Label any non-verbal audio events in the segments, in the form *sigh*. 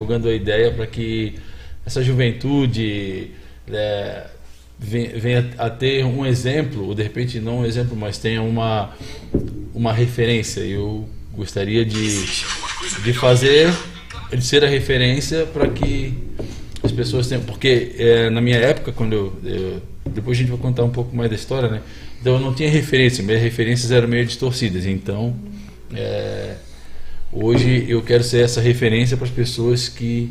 divulgando a ideia para que essa juventude é, venha a ter um exemplo, ou de repente não um exemplo, mas tenha uma, uma referência. Eu gostaria de, de fazer, de ser a referência para que as pessoas tenham. Porque é, na minha época, quando eu, eu, Depois a gente vai contar um pouco mais da história, né? Então eu não tinha referência, minhas referências eram meio distorcidas. Então. É, hoje eu quero ser essa referência para as pessoas que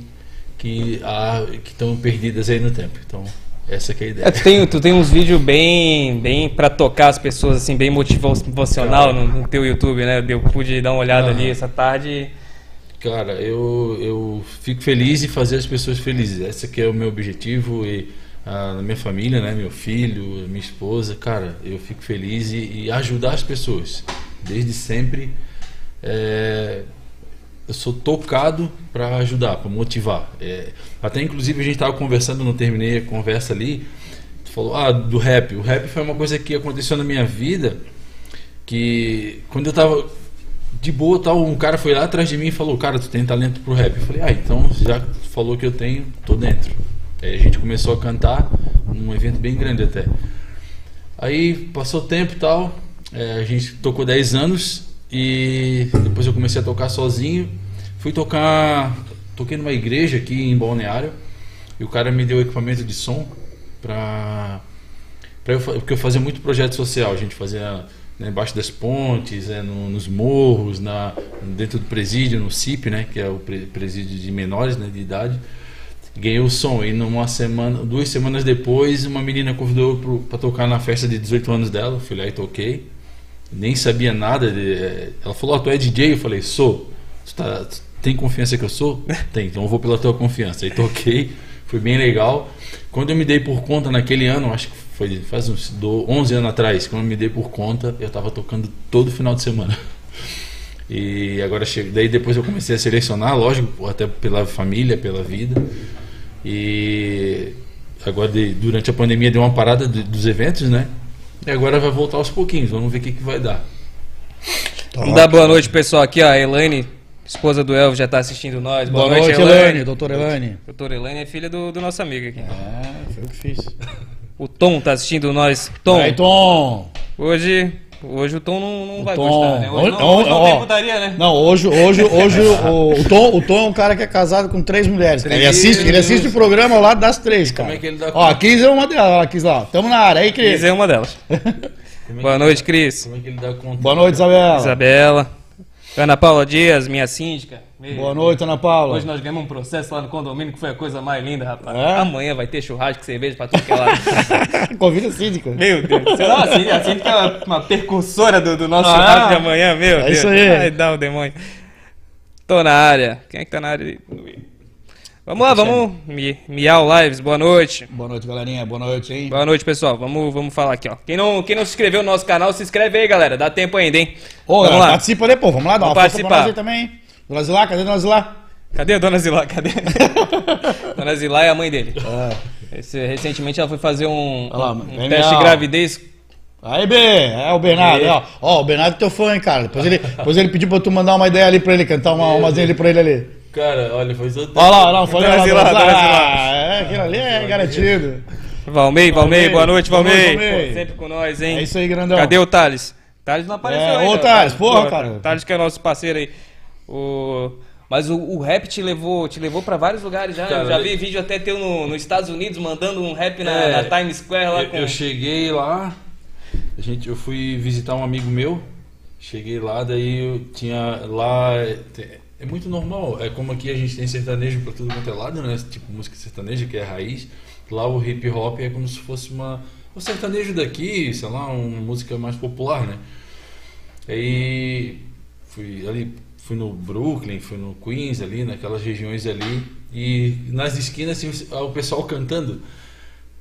que ah, que estão perdidas aí no tempo. Então essa é a ideia. É, tu, tem, tu tem uns vídeos bem bem para tocar as pessoas assim bem motivacional no, no, teu YouTube, né? Eu pude dar uma olhada ah. ali essa tarde. Cara, eu, eu fico feliz em fazer as pessoas felizes. Esse que é o meu objetivo e a ah, minha família, né, meu filho, minha esposa, cara, eu fico feliz e, e ajudar as pessoas. Desde sempre é, eu sou tocado para ajudar, para motivar. É, até inclusive a gente estava conversando, não terminei a conversa ali. Tu falou ah, do rap. O rap foi uma coisa que aconteceu na minha vida que quando eu tava de boa, tal, um cara foi lá atrás de mim e falou: "Cara, tu tem talento pro rap". Eu falei: "Ah, então já falou que eu tenho, tô dentro". Aí a gente começou a cantar num evento bem grande até. Aí passou tempo e tal, é, a gente tocou 10 anos e depois eu comecei a tocar sozinho. Fui tocar. Toquei numa igreja aqui em Balneário. E o cara me deu equipamento de som pra. pra eu, porque eu fazia muito projeto social. A gente fazia né, embaixo das pontes, é, no, nos morros, na, dentro do presídio, no CIP, né, que é o presídio de menores né, de idade. Ganhei o som e numa semana, duas semanas depois, uma menina convidou para tocar na festa de 18 anos dela. Fui lá e toquei nem sabia nada. De... Eh, ela falou: oh, Tu é DJ? Eu falei: Sou. Tu, tá... tu tem confiança que eu sou? *laughs* tem, então eu vou pela tua confiança. Aí toquei, foi bem legal. Quando eu me dei por conta naquele ano, acho que foi faz uns 11 anos atrás, quando eu me dei por conta, eu estava tocando todo final de semana. *laughs* E agora chega, daí depois eu comecei a selecionar, lógico, até pela família, pela vida. E agora durante a pandemia deu uma parada dos eventos, né? E agora vai voltar aos pouquinhos, vamos ver o que, que vai dar. Vamos dar boa noite, pessoal. Aqui, ó, a Elaine, esposa do Elvio, já está assistindo nós. Boa, boa noite, Elaine. Elaine. Doutora Elaine. Doutora Elaine é filha do, do nosso amigo aqui. É, foi o que fiz. O Tom está assistindo nós. Tom. Aí, Tom. Hoje Hoje o Tom não, não vai Tom, gostar, né? Hoje, não, hoje não tem putaria, né? Não, hoje, hoje, hoje o, o, Tom, o Tom é um cara que é casado com três mulheres. Três, ele assiste, ele assiste o programa ao lado das três, cara. Como é que ele dá Ó, a Kiz é uma delas, ó, a Kiz lá. Tamo na área aí, Cris. Kiz é uma delas. É *laughs* Boa noite, Cris. Como é que ele dá conta? Boa noite, Isabela. Isabela. Ana Paula Dias, minha síndica. Boa noite, Ana Paula. Hoje nós ganhamos um processo lá no condomínio que foi a coisa mais linda, rapaz. É? Amanhã vai ter churrasco, cerveja pra tudo que é lá. *laughs* Convida a síndica. Meu Deus. A síndica, a síndica é uma, uma percussora do, do nosso ah, churrasco de amanhã, meu é Deus. Isso aí. Ai, dá o demônio. Tô na área. Quem é que tá na área? Vamos lá, vamos. Miau Lives, boa noite. Boa noite, galerinha. Boa noite, hein? Boa noite, pessoal. Vamos, vamos falar aqui, ó. Quem não, quem não se inscreveu no nosso canal, se inscreve aí, galera. Dá tempo ainda, hein? Ô, vamos lá. participa depois. Vamos lá, dá vamos uma participar. força aí também. Dona Zilá, cadê Dona Zilá? Cadê a Dona Zilá? Cadê? *laughs* Dona Zilá é a mãe dele. É. Esse, recentemente ela foi fazer um, lá, um, um teste de gravidez Aí, B, é o Bernardo, ó. Ó, o Bernardo é teu fã, hein, cara. Depois ele, depois ele pediu pra tu mandar uma ideia ali pra ele, cantar uma, umazinha ali pra ele ali. Cara, olha, foi só. Olha lá, não, foi lá, lá, lá. É, aquilo ali é garantido. Valmei, Valmei, boa noite, Valmei. sempre com nós, hein? É isso aí, grandão. Cadê o Thales? Thales não apareceu é, ainda. Ô, Thales, porra, cara. Thales que é nosso parceiro aí. O... Mas o, o, rap te levou, te levou para vários lugares já. Cara, eu já vi vídeo até teu no, nos Estados Unidos mandando um rap na, é, na Times Square lá eu, com. Eu cheguei lá, a gente, eu fui visitar um amigo meu. Cheguei lá, daí eu tinha lá é muito normal. É como aqui a gente tem sertanejo para tudo quanto é lado, né? Tipo música sertaneja, que é raiz. Lá o hip hop é como se fosse uma. O sertanejo daqui, sei lá, uma música mais popular, né? Aí fui ali, fui no Brooklyn, fui no Queens ali, naquelas regiões ali. E nas esquinas assim, o pessoal cantando.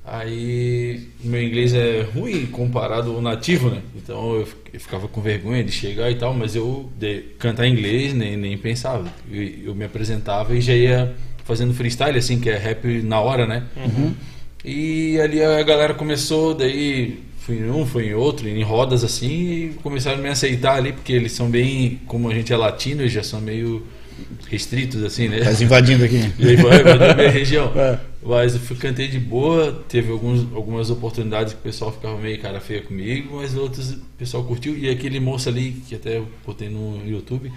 Aí meu inglês é ruim comparado ao nativo, né? Então eu, eu ficava com vergonha de chegar e tal, mas eu de, cantar inglês nem, nem pensava. Eu, eu, me apresentava e já ia fazendo freestyle, assim, que é rap na hora, né? Uhum. E ali a galera começou, daí fui em um, fui em outro, em rodas assim, e começaram a me aceitar ali, porque eles são bem, como a gente é latino, eles já são meio restritos, assim, né? Mas invadindo aqui. *laughs* E aí vai invadindo a minha *laughs* região. É. Mas eu cantei de boa, teve alguns, algumas oportunidades que o pessoal ficava meio cara feia comigo, mas outras o pessoal curtiu. E aquele moço ali, que até eu botei no YouTube,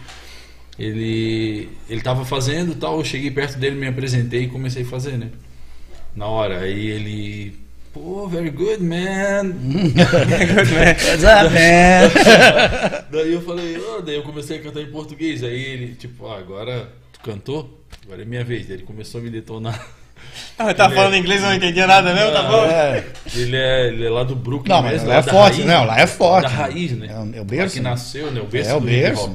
ele ele tava fazendo tal, eu cheguei perto dele, me apresentei e comecei a fazer, né? Na hora, aí ele Pô, very good, man. *laughs* very good, man. What's up, man? *laughs* daí eu falei, oh, daí eu comecei a cantar em português. Aí ele, tipo, ah, agora tu cantou? Agora é minha vez. Daí ele começou a me detonar. Ah, tá ele falando é... inglês, não entendia nada mesmo, tá bom? É. Ele, é, ele é lá do Brooklyn não, mesmo. Lá é forte, raiz, não, lá é forte. Da raiz, né? É, é o berço. Lá que nasceu, né? O berço é o berço.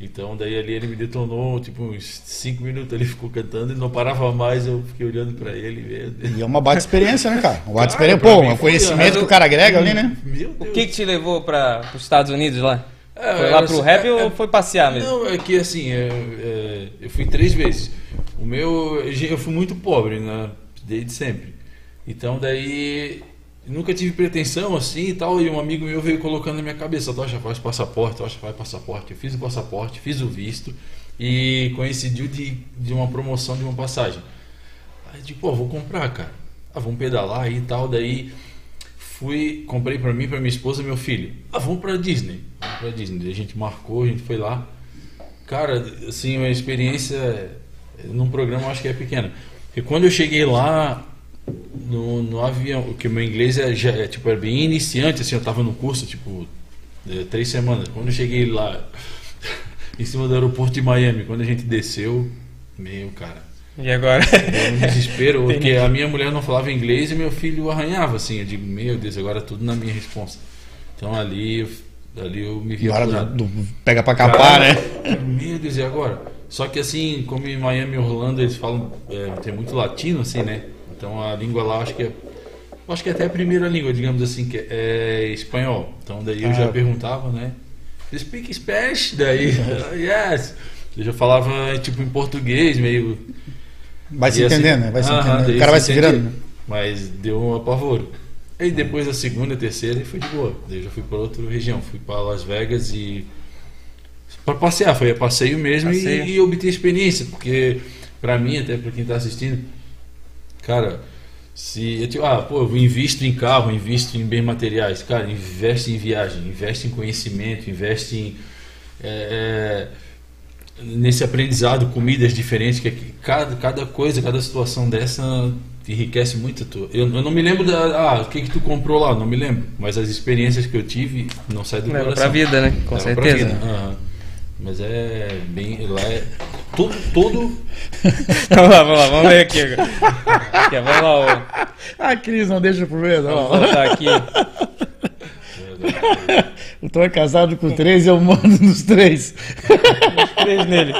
Então daí ali ele me detonou, tipo, uns 5 minutos ele ficou cantando e não parava mais, eu fiquei olhando pra ele. E é uma baita experiência, né, cara? Uma baita experiência. Pô, o conhecimento que o cara agrega ali, né? O que que te levou para os Estados Unidos lá? É, foi lá pro rap é, ou foi passear mesmo? Não, é que assim, é, é, eu fui três vezes. O meu, eu fui muito pobre, né? Desde sempre. Então daí nunca tive pretensão assim e tal. E um amigo meu veio colocando na minha cabeça: Tocha, faz passaporte, Tocha, faz passaporte. Eu fiz o passaporte, fiz o visto e coincidiu de, de uma promoção de uma passagem. Aí, tipo, pô, vou comprar, cara. Ah, vamos pedalar aí e tal. Daí fui, comprei para mim, para minha esposa e meu filho. Ah, vamos para Disney. Vamos pra Disney. A gente marcou, a gente foi lá. Cara, assim, uma experiência num programa acho que é pequena. Porque quando eu cheguei lá, no, no avião, o meu inglês é, já, é, tipo, era bem iniciante, assim, eu tava no curso, tipo, é, três semanas. Quando eu cheguei lá, *laughs* em cima do aeroporto de Miami, quando a gente desceu, meio, cara. E agora? um desespero, *laughs* porque a minha mulher não falava inglês e meu filho arranhava, assim. Eu digo, meu Deus, agora tudo na minha resposta. Então ali, ali eu me vi. hora do, do, pega pra capar, né? *laughs* Meu Deus, e agora? Só que assim, como em Miami e Orlando eles falam, é, tem muito latino, assim, né? Então a língua lá acho que é acho que é até a primeira língua, digamos assim, que é espanhol. Então daí eu ah. já perguntava, né? You speak Spanish? Daí, *laughs* yes. Eu já falava tipo em português, meio. Vai se assim, entendendo, né? Vai se entendendo. O cara vai se virando. Né? Mas deu um apavoro. Aí depois da segunda, terceira, foi de boa. Daí eu já fui para outra região. Fui para Las Vegas e. para passear, foi a passeio mesmo passeio. E, e obter experiência. Porque, para mim, até para quem está assistindo, Cara, se eu, ah, pô, eu invisto em carro, invisto em bens materiais, cara, investe em viagem, investe em conhecimento, investe em é, é nesse aprendizado, comidas diferentes, que cada, cada coisa, cada situação dessa enriquece muito. Tu. Eu, eu não me lembro da, ah, o que que tu comprou lá, não me lembro, mas as experiências que eu tive não sai do Leva coração. Pra vida, né? Com Leva certeza. Uhum. Mas é bem. Lá é. Todo. todo... *laughs* vamos lá, vamos lá, vamos ver aqui. aqui vamos lá, ó. A Cris não deixa por medo, ó. Vamos voltar aqui. *laughs* Eu tô casado com três e eu mando nos três. Os três nele.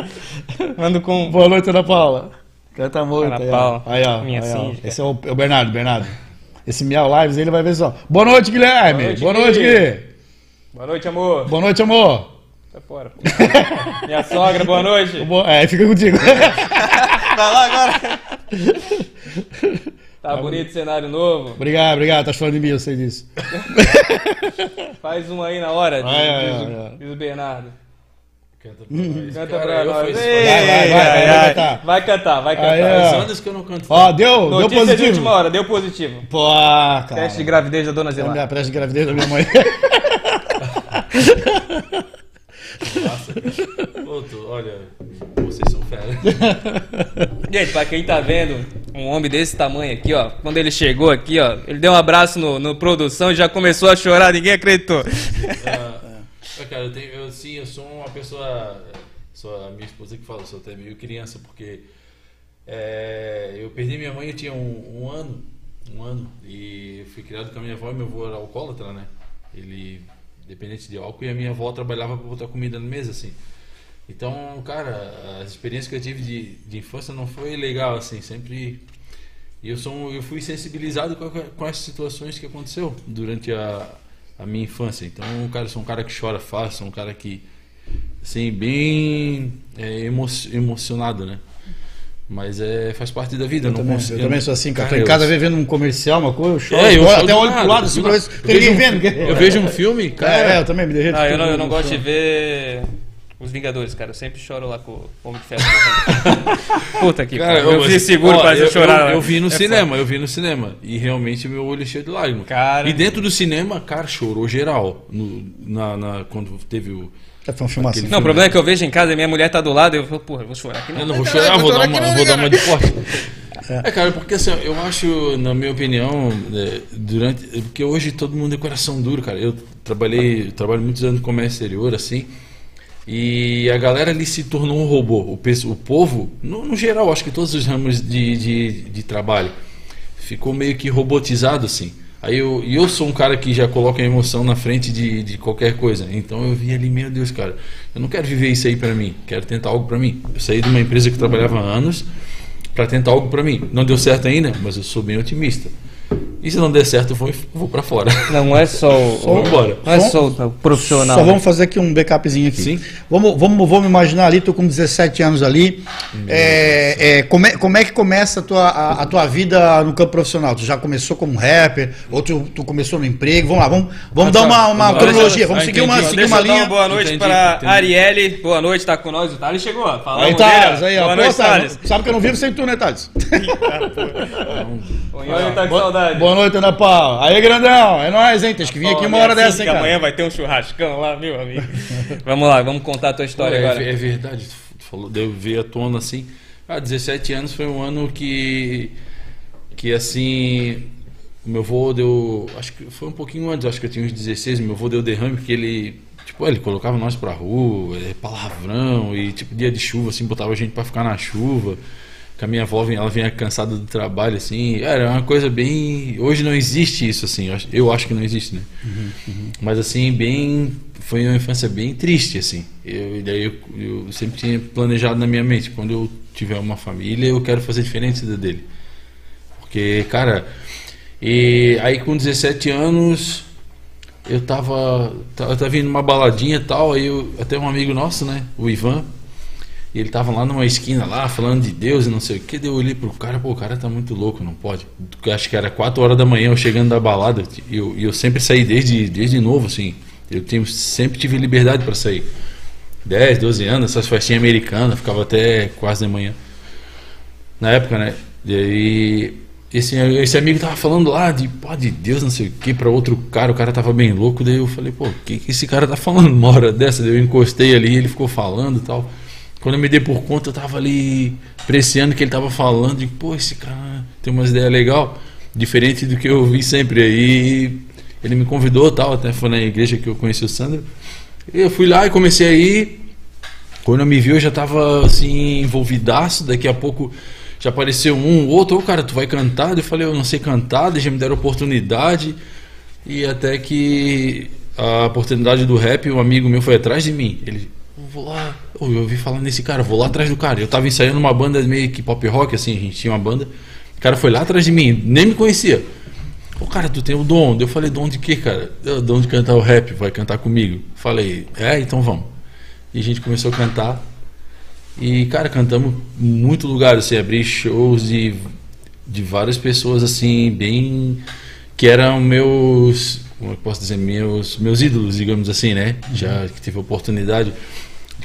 Mando com. Boa noite, Ana Paula. Canta muito. Ana aí, Paula. Aí, ó. Minha aí, ó. Esse é o, é o Bernardo, Bernardo. Esse Miau Lives ele vai ver só. Boa noite, Guilherme. Boa noite, Gui. Boa noite, amor. Boa noite, amor. Sai fora. *laughs* Minha sogra, boa noite. É, fica contigo. Vai lá agora. *laughs* Tá bonito o cenário novo. Obrigado, obrigado. Tá falando de mim, eu sei disso. *laughs* Faz um aí na hora, diz, ai, diz, ai, diz o Bernardo. Canta pra nós. Canta Cara, pra nós. Vai, vai, vai, vai, vai, cantar. Vai cantar, vai cantar. Aí, anos que eu não canto. Ó, deu, Notícia deu positivo. de última hora, deu positivo. Pô, cara. Teste de gravidez da dona Zilá. Teste de gravidez da minha mãe. Nossa, Pô, tu, olha, vocês são fera. Gente, pra quem tá vendo, um homem desse tamanho aqui, ó, quando ele chegou aqui, ó, ele deu um abraço no, no produção e já começou a chorar, ninguém acreditou. Ah, cara, eu, tenho, eu, sim, eu sou uma pessoa, sou a minha esposa que fala, sou até meio criança, porque é, eu perdi minha mãe, eu tinha um, um ano, um ano, e fui criado com a minha avó e meu avô era alcoólatra, né? Ele dependente de álcool, e a minha avó trabalhava para botar comida na mesa, assim. Então, cara, as experiências que eu tive de, de infância não foi legal, assim, sempre... Eu, sou, eu fui sensibilizado com, com as situações que aconteceu durante a, a minha infância. Então, cara, sou um cara que chora fácil, sou um cara que, assim, bem é, emo, emocionado, né? Mas é, faz parte da vida. Eu, não também, consigo, eu também sou assim, cara. Tô em casa eu... vendo um comercial, uma coisa, eu choro. É, eu eu até olho pro lado assim pra ver se tem ninguém vendo. Eu vejo um filme, cara. É, é eu também me derreto. Ah, eu não, eu não gosto de ver Os Vingadores, cara. Eu sempre choro lá com o Homem de Ferro. *laughs* Puta que cara, eu, eu vi seguro ó, pra eu, chorar. Eu, eu, vi no é cinema, foda. eu vi no cinema. E realmente meu olho é cheio de lágrimas. Cara... E dentro do cinema, cara, chorou geral. No, na, na, quando teve o. Foi um filme assim. Não, o problema é que eu vejo em casa e minha mulher tá do lado e eu falo, porra, eu vou chorar aqui. Não, eu não vou chorar, vou, dar uma, vou dar uma de forte. É. cara, porque assim, eu acho, na minha opinião, é, durante. Porque hoje todo mundo é coração duro, cara. Eu trabalhei, trabalho muitos anos no comércio exterior, assim. E a galera ali se tornou um robô. O, o povo, no, no geral, acho que todos os ramos de, de, de, trabalho, ficou meio que robotizado assim. Aí eu, eu sou um cara que já coloca a emoção na frente de, de qualquer coisa. Então eu vi ali, meu Deus, cara, eu não quero viver isso aí para mim. Quero tentar algo para mim. Eu saí de uma empresa que trabalhava há anos para tentar algo para mim. Não deu certo ainda, mas eu sou bem otimista. E se não der certo, eu vou, vou para fora. Não é só o. Vamos embora. Não é só o profissional. Só vamos fazer aqui um backupzinho aqui. Sim. Vamos, vamos, vamos imaginar ali, tu com 17 anos ali. É, é, como, é, como é que começa a tua, a, a, tua vida no campo profissional? Tu já começou como rapper, ou tu, tu começou no emprego? Vamos lá, vamos, vamos ah, dar uma, uma cronologia. Vamos seguir uma, seguir uma linha. Uma boa noite para Arielle. Boa noite, tá com nós. O Thales chegou. Fala, aí, Thales, aí, ó. Boa noite, Thales. Sabe que eu não vivo sem tu, né, Thales? *laughs* Oi, tá com saudade. Boa noite, Ana Paula. Aí, grandão, é nóis, hein? Tem que vir aqui uma hora dessa, hein, cara? Amanhã vai ter um churrascão lá, meu amigo. *laughs* vamos lá, vamos contar a tua história Pô, é, agora. É verdade, tu falou, deu ver a tona assim. Ah, 17 anos foi um ano que. que assim. Meu avô deu. Acho que foi um pouquinho antes, acho que eu tinha uns 16. Meu avô deu derrame porque ele. Tipo, ele colocava nós pra rua, é, palavrão, e tipo, dia de chuva, assim, botava a gente pra ficar na chuva que a minha avó ela vinha cansada do trabalho, assim, era uma coisa bem. Hoje não existe isso, assim, eu acho que não existe, né? Uhum, uhum. Mas assim, bem. Foi uma infância bem triste, assim. Eu, daí eu, eu, sempre tinha planejado na minha mente, quando eu tiver uma família, eu quero fazer diferente da dele. Porque, cara. E aí com 17 anos, eu tava. Eu tava vindo numa baladinha e tal, aí eu, até um amigo nosso, né? O Ivan ele tava lá numa esquina lá, falando de Deus e não sei o que. Daí eu olhei pro cara, pô, o cara tá muito louco, não pode. Acho que era 4 horas da manhã, eu chegando da balada. E eu, eu, sempre saí desde, desde novo, assim. Eu tenho, sempre tive liberdade para sair. 10, 12 anos, essas festinhas americanas, ficava até quase de manhã. Na época, né? E aí, esse, esse amigo tava falando lá de, pô, de Deus, não sei o que, pra outro cara, o cara tava bem louco. Daí eu falei, pô, o que, que esse cara tá falando uma hora dessa? Daí eu encostei ali, ele ficou falando e tal. Quando eu me dei por conta, eu tava ali apreciando o que ele tava falando. E, pô, esse cara tem umas ideias legal, diferente do que eu vi sempre. Aí ele me convidou, tal, até foi na igreja que eu conheci o Sandro. Eu fui lá e comecei a ir. Quando eu me viu, eu já tava assim, envolvidaço. Daqui a pouco já apareceu um, outro, ô cara, tu vai cantar? Eu falei, eu não sei cantar, já me deram oportunidade. E até que a oportunidade do rap, um amigo meu foi atrás de mim. Ele, vou lá. Eu ouvi falar nesse cara, vou lá atrás do cara. Eu tava ensaiando uma banda meio que pop rock, assim, a gente tinha uma banda. O cara foi lá atrás de mim, nem me conhecia. Ô, cara, tu tem o dom. Eu falei, dom de quê, cara? O dom de cantar o rap, vai cantar comigo. Falei, é, então vamos. E a gente começou a cantar. E, cara, cantamos muito lugares, assim, abri shows de, de várias pessoas, assim, bem. que eram meus. Como eu posso dizer? Meus, meus ídolos, digamos assim, né? Já que tive a oportunidade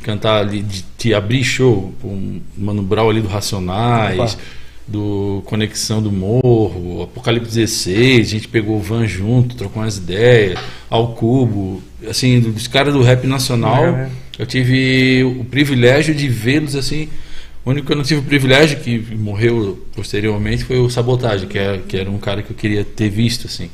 cantar ali, de, de abrir show com Mano Brown ali do Racionais, Opa. do Conexão do Morro, Apocalipse 16, a gente pegou o van junto, trocou umas ideias, ao cubo, assim, dos caras do rap nacional, é, é. eu tive o privilégio de vê-los assim. O único que eu não tive o privilégio, que morreu posteriormente, foi o Sabotagem, que era, que era um cara que eu queria ter visto, assim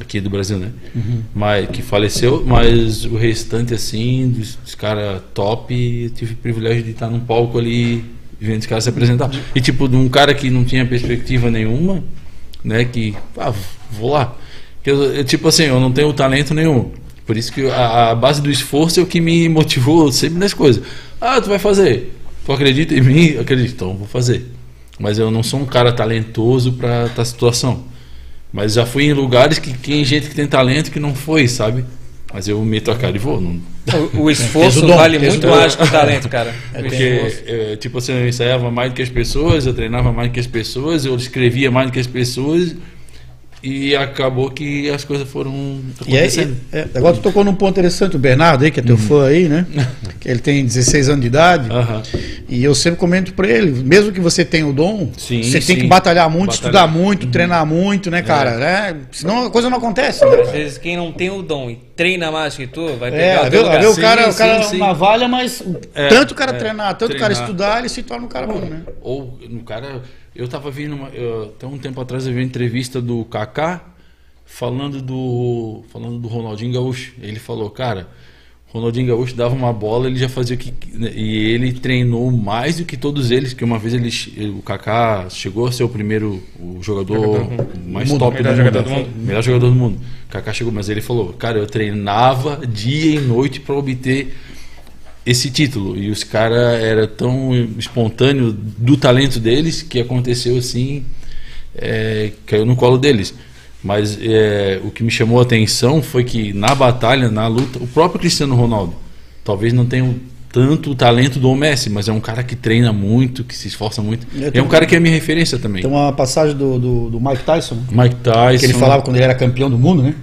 aqui do Brasil, né? Uhum. Mas que faleceu, mas o restante assim, dos, dos caras top, eu tive o privilégio de estar num palco ali vendo os caras se apresentar. E tipo, de um cara que não tinha perspectiva nenhuma, né, que ah, vou lá. Eu, eu, tipo assim, eu não tenho talento nenhum. Por isso que a, a, base do esforço é o que me motivou sempre nas coisas. Ah, tu vai fazer. Tu acredita em mim? Acredito, então vou fazer. Mas eu não sou um cara talentoso para a situação. Mas já fui em lugares que tem gente que tem talento que não foi, sabe? Mas eu meto a cara e vou. Não... O, o *laughs* esforço vale muito mais que o talento, cara. *laughs* É, Porque, é, tipo assim, eu ensaiava mais do que as pessoas, eu treinava mais do que as pessoas, eu escrevia mais do que as pessoas. E acabou que as coisas foram acontecendo. É, é, agora tu tocou num ponto interessante, o Bernardo aí, que é teu uhum. fã aí, né? que *laughs* ele tem 16 anos de idade. Uhum. E eu sempre comento para ele, mesmo que você tenha o dom, sim, você sim. tem que batalhar muito, batalhar. estudar muito, uhum. treinar muito, né, cara? É. Né? Senão a coisa não acontece. Né? Às vezes quem não tem o dom e treina mais que tu, vai pegar é, o teu lugar. Sim, o cara, sim, o cara sim, navalha, mas é, tanto o cara é, treinar, tanto o cara estudar, ele se torna um cara bom, né? Ou no cara eu tava vendo, uma, eu, até um tempo atrás eu vi uma entrevista do Kaká falando do falando do Ronaldinho Gaúcho. Ele falou, cara, Ronaldinho Gaúcho dava uma bola, ele já fazia o que né, e ele treinou mais do que todos eles, que uma vez ele o Kaká chegou a ser o primeiro o jogador, jogador mais mundo, top melhor do, jogador mundo, do mundo, melhor jogador do mundo. O Kaká chegou, mas ele falou, cara, eu treinava dia e noite para obter esse título. E os caras era tão espontâneo do talento deles que aconteceu assim, é, caiu no colo deles. Mas é, o que me chamou a atenção foi que na batalha, na luta, o próprio Cristiano Ronaldo, talvez não tenha tanto o talento do Messi, mas é um cara que treina muito, que se esforça muito. É um cara que é minha referência também. Tem uma passagem do, do, do Mike Tyson. Mike Tyson. Que ele falava quando ele era campeão do mundo, né?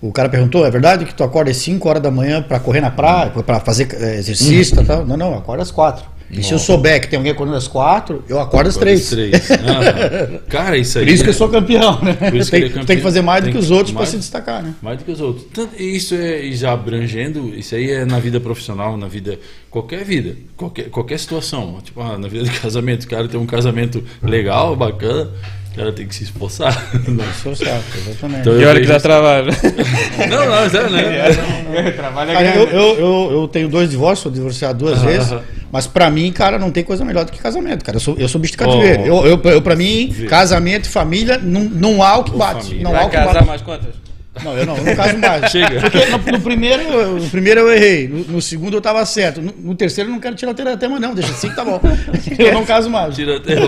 O cara perguntou, é verdade que tu acorda às 5 horas da manhã para correr na praia, para fazer eh, exercício uhum. tal? Não, não, acorda às 4. E se eu souber que tem alguém acordando às quatro, eu acordo às três. três. *laughs* Cara, isso aí. Por isso que eu sou campeão, né? Por isso tem, que é campeão, tem que fazer mais do que os outros para se destacar, né? Mais do que os outros. Isso é já abrangendo, isso aí é na vida profissional, na vida. Qualquer vida, qualquer, qualquer situação. Tipo, ah, na vida de *laughs* casamento, o cara tem um casamento legal, bacana cara tem que se esforçar. Se esforçar, exatamente. Então, e olha que dá trabalho. *laughs* não, não, é, né? Trabalho é eu, eu, eu, tenho dois divórcios, sou divorciado duas vezes. Mas pra mim, cara, não tem coisa melhor do que casamento, cara. Eu sou, eu sou bicho de oh, eu, eu, eu, pra mim, casamento e família, não, não há o que bate. Não Vai há o que casar bate. mais quantas? Não, eu não, no caso mais. Chega. Porque no, no, primeiro, no primeiro eu errei, no, no segundo eu estava certo. No, no, terceiro eu não quero tirar o tema, não, deixa assim que tá bom. *laughs* Eu não caso mais. Tira tema,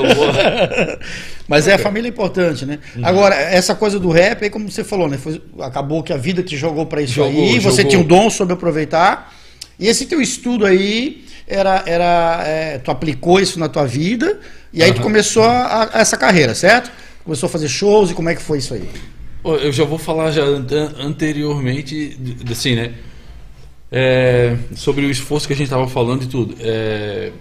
Mas é, a família é importante, né? Uhum. Agora, essa coisa do rap, aí como você falou, né? Foi, acabou que a vida te jogou para isso jogou, aí, você jogou. tinha um dom sobre aproveitar. E esse teu estudo aí, era, era é, tu aplicou isso na tua vida, e aí uhum. tu começou a, a, essa carreira, certo? Começou a fazer shows, e como é que foi isso aí? Eu já vou falar já anteriormente, assim, né? É, sobre o esforço que a gente estava falando e tudo. É,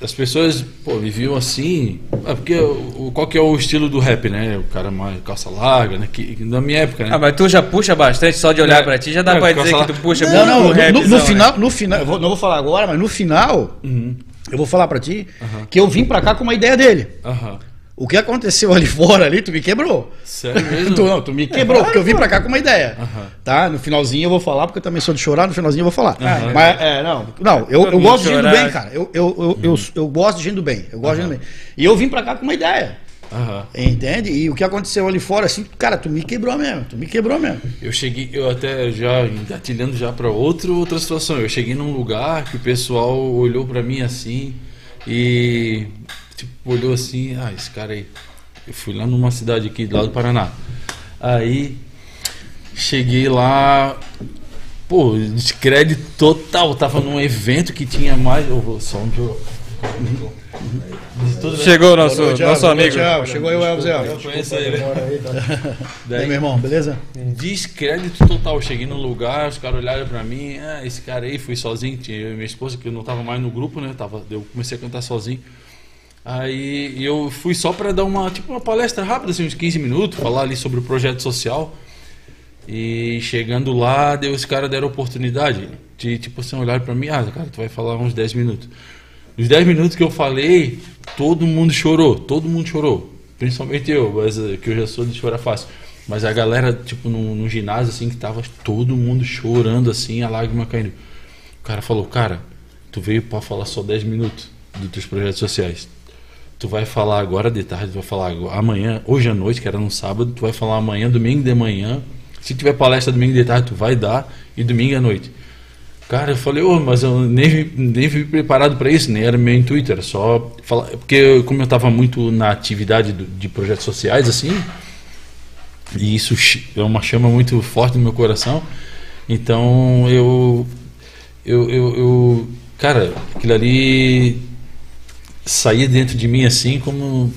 as pessoas pô, viviam assim. É porque o, qual que é o estilo do rap, né? O cara mais calça larga, né? Que, na minha época, né? Ah, mas tu já puxa bastante, só de olhar é, para ti já dá é, pra dizer que tu puxa não, muito não, rap. No, no, final, né? no final, vou, não vou falar agora, mas no final, uhum. eu vou falar para ti uhum. que eu vim para cá com uma ideia dele. Uhum. O que aconteceu ali *laughs* fora ali, tu me quebrou. Sério *laughs* mesmo? tu, não, tu me quebrou, porque eu vim pra cá com uma ideia. Tá? No finalzinho eu vou falar, porque eu também sou de chorar, no finalzinho eu vou falar. Mas, é, não, não eu, eu gosto de gente do bem, cara. Eu, eu, eu, eu, eu, gosto de gente do bem. Eu gosto de gente do bem. E eu vim pra cá com uma ideia. Uhum. Entende? E o que aconteceu ali fora, assim, cara, tu me quebrou mesmo, tu me quebrou mesmo. Eu cheguei, eu até já engatilhando já para outro outra situação. Eu cheguei num lugar que o pessoal olhou para mim assim e tipo, olhou assim, ah, esse cara aí. Eu fui lá numa cidade aqui do lado do Paraná. Aí cheguei lá, pô, descrédito total. Tava num evento que tinha mais. Oh, só onde eu. Chegou nosso, nosso amigo. Tchau, chegou aí o Elvis. Eu conheço ele. *laughs* Daí, meu irmão, beleza? Descrédito total. Cheguei no lugar, os caras olharam pra mim. Ah, esse cara aí, fui sozinho. Tinha eu e minha esposa, que eu não tava mais no grupo, né? Tava, eu comecei a cantar sozinho. Aí eu fui só para dar uma, tipo, uma palestra rápida, assim, uns 15 minutos, falar ali sobre o projeto social. E chegando lá, deu, os caras deram oportunidade de, tipo assim, olhar para mim, ah, cara, tu vai falar uns 10 minutos. Os 10 minutos que eu falei, todo mundo chorou, todo mundo chorou. Principalmente eu, mas eh, que eu já sou de chorar fácil. Mas a galera, tipo, no, no ginásio, assim, que tava todo mundo chorando, assim, a lágrima caindo. O cara falou, cara, tu veio para falar só 10 minutos dos teus projetos sociais tu vai falar agora de tarde, tu vai falar amanhã, hoje à noite, que era no sábado, tu vai falar amanhã, domingo de manhã. Se tiver palestra domingo de tarde, tu vai dar, e domingo à noite. Cara, eu falei, oh, mas eu nem, nem fui preparado para isso, nem era meu intuito, era só falar. Porque, como eu estava muito na atividade do, de projetos sociais, assim, e isso é uma chama muito forte no meu coração, então eu. Eu, eu, eu cara, aquilo ali saía dentro de mim assim como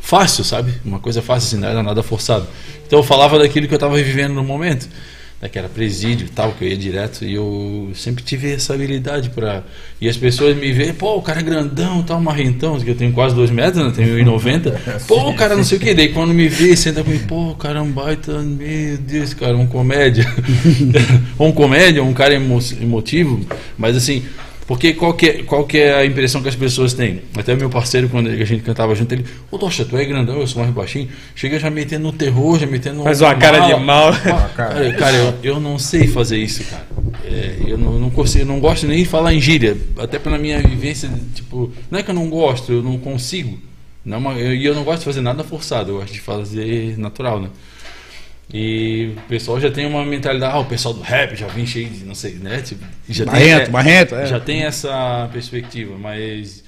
fácil, sabe? Uma coisa fácil, assim, não era nada forçado. Então eu falava daquilo que eu estava vivendo no momento né, que era presídio e tal, que eu ia direto, e eu sempre tive essa habilidade para E as pessoas me veem, pô, o cara é grandão, tal, marrentão, que eu tenho quase dois metros, né, tenho 1,90. *laughs* Pô, o cara não sei o que, daí quando me vê, senta comigo, pô, cara é um baita, meu Deus, cara, um comédia. *laughs* *laughs* um comédia, um cara emo emotivo, mas assim, porque qual que, é, qual que é a impressão que as pessoas têm? Até meu parceiro, quando a gente cantava junto, ele, ô Tocha, tu é grandão, eu sou mais baixinho. Chega já metendo no terror, já metendo Faz uma cara de mal. *laughs* Cara, cara eu, eu, não sei fazer isso, cara. É, eu não, não consigo, não gosto nem de falar em gíria. Até pela minha vivência, tipo, não é que eu não gosto, eu não consigo. Não, é e eu, eu não gosto de fazer nada forçado, eu gosto de fazer natural, né? E o pessoal já tem uma mentalidade, ah, o pessoal do rap já vem cheio de, não sei, né? Tipo, já barrento, tem, barrento, é. Já tem essa perspectiva, mas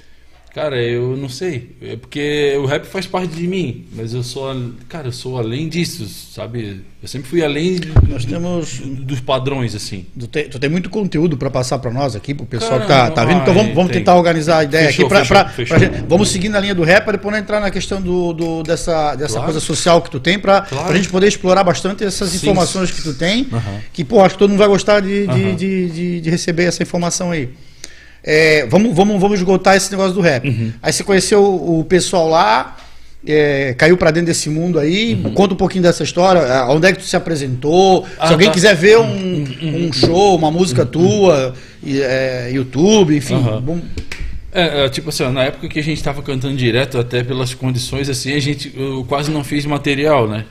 Cara, eu não sei. É porque o rap faz parte de mim, mas eu sou, cara, eu sou além disso, sabe? Eu sempre fui além nós temos dos padrões assim. Tu tem, tu tem muito conteúdo para passar para nós aqui, pro pessoal cara, que tá, tá vindo. Então vamos, vamos tentar organizar a ideia fechou, aqui para gente, vamos seguir na linha do rap para depois entrar na questão do, do dessa dessa claro. coisa social que tu tem para claro. a gente poder explorar bastante essas Sim. informações que tu tem, uhum. que pô, acho que todo mundo vai gostar de, uhum. de, de, de receber essa informação aí. É, vamos, vamos, vamos esgotar esse negócio do rap. Uhum. Aí você conheceu o, pessoal lá, é, caiu para dentro desse mundo aí. Uhum. Conta um pouquinho dessa história. É, onde é que tu se apresentou? Ah, se alguém tá. quiser ver um, uhum. um show, uma música uhum. tua, é, YouTube, enfim. Vamos... É, é, tipo assim, na época que a gente estava cantando direto, até pelas condições assim, a gente eu quase não fiz material, né?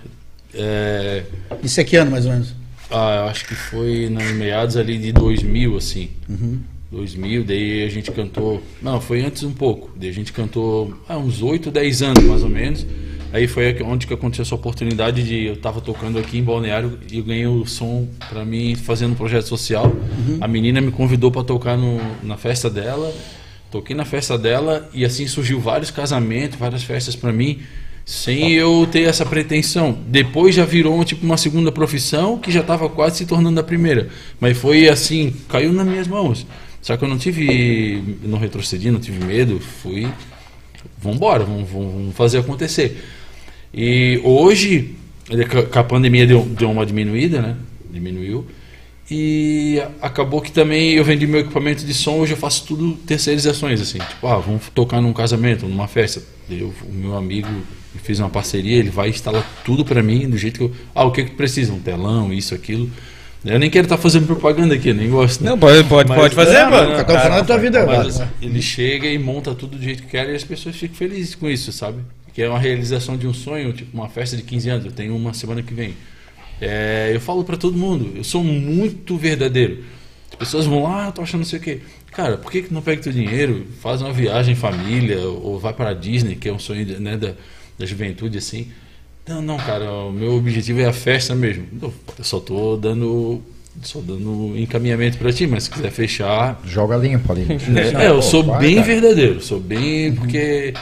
É... Isso é que ano, mais ou menos? Ah, acho que foi nos meados ali de 2000, assim. Uhum. 2000, daí a gente cantou. Não, foi antes um pouco. Daí a gente cantou há uns 8, 10 anos mais ou menos. Aí foi onde que aconteceu essa oportunidade de eu estava tocando aqui em Balneário e eu ganhei o som para mim fazendo um projeto social. Uhum. A menina me convidou para tocar no, na festa dela. Toquei na festa dela e assim surgiu vários casamentos, várias festas para mim, sem eu ter essa pretensão. Depois já virou tipo uma segunda profissão que já estava quase se tornando a primeira. Mas foi assim, caiu nas minhas mãos. Só que eu não tive. Não retrocedi, não tive medo, fui. Vambora, vamos, vamos fazer acontecer. E hoje, com a pandemia deu, deu uma diminuída, né? Diminuiu. E acabou que também eu vendi meu equipamento de som, hoje eu faço tudo terceirizações, assim. Tipo, ah, vamos tocar num casamento, numa festa. Eu, o meu amigo fez uma parceria, ele vai instalar tudo para mim, do jeito que eu. Ah, o que que precisa? Um telão, isso, aquilo. Eu nem quero estar tá fazendo propaganda aqui, nem gosto. Né? Não, pode, pode, pode fazer, é, mano. Tá falando da tua vida agora. Assim, ele chega e monta tudo do jeito que quer e as pessoas ficam felizes com isso, sabe? Que é uma realização de um sonho, tipo uma festa de 15 anos. Eu tenho uma semana que vem. É, eu falo para todo mundo, eu sou muito verdadeiro. As pessoas vão lá, ah, tô achando não sei o quê. Cara, por que, que não pega teu dinheiro, faz uma viagem em família, ou vai para a Disney, que é um sonho né, da, da juventude, assim. Não, não, cara, o meu objetivo é a festa mesmo. Eu só tô dando só dando encaminhamento para ti, mas se quiser fechar. Joga limpo ali. É, é eu sou bem verdadeiro, sou bem. Porque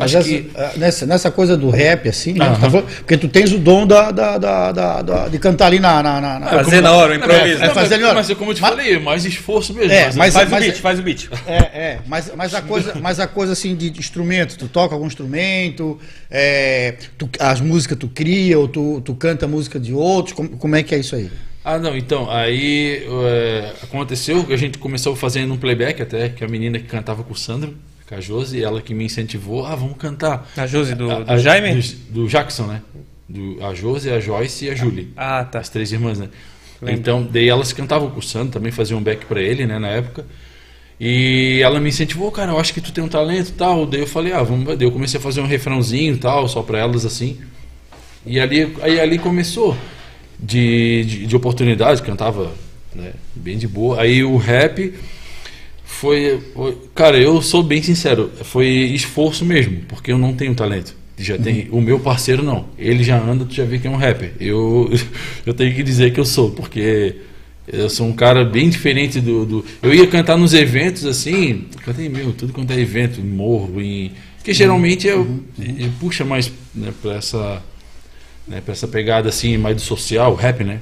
mas essa, que... Eh, nessa, nessa coisa do rap, assim, né? Tá porque tu tens o dom da, da, da, da de cantar ali na. na, na, na fazer na hora, o improviso. É, é fazer mas, mas, como eu te mas, falei, é mais esforço mesmo. É, mas, faz mas, o beat, faz o beat. É, é. Mas, mas, a coisa, mas a coisa assim de instrumento, tu toca algum instrumento, é, tu, as músicas tu cria, ou tu, tu canta música de outros, como, como é que é isso aí? Ah, não, então, aí é, aconteceu que a gente começou fazendo um playback até, que a menina que cantava com o Sandro, com a Josi, ela que me incentivou, ah, vamos cantar. A Josi do, a, do Jaime? Do, do, Jackson, né? Do, a Josi, a Joyce e a Julie. Ah, tá. As três irmãs, né? Lembra. Então, daí elas cantavam com o Sandro, também faziam um back para ele, né, na época. E ela me incentivou, cara, eu acho que tu tem um talento e tal. Daí eu falei, ah, vamos. Daí eu comecei a fazer um refrãozinho e tal, só para elas assim. E ali, aí ali começou de, de, de oportunidade, cantava né, bem de boa. Aí o rap foi, foi, Cara, eu sou bem sincero, foi esforço mesmo, porque eu não tenho talento. Já tem, uhum. O meu parceiro não. Ele já anda, tu já vê que é um rapper. Eu, *laughs* eu tenho que dizer que eu sou, porque eu sou um cara bem diferente do. do eu ia cantar nos eventos assim, cantei meu, tudo quanto é evento, morro, em. Que geralmente eu, uhum. eu puxa mais né, pra essa. Né, pra essa pegada assim, mais do social, rap, né?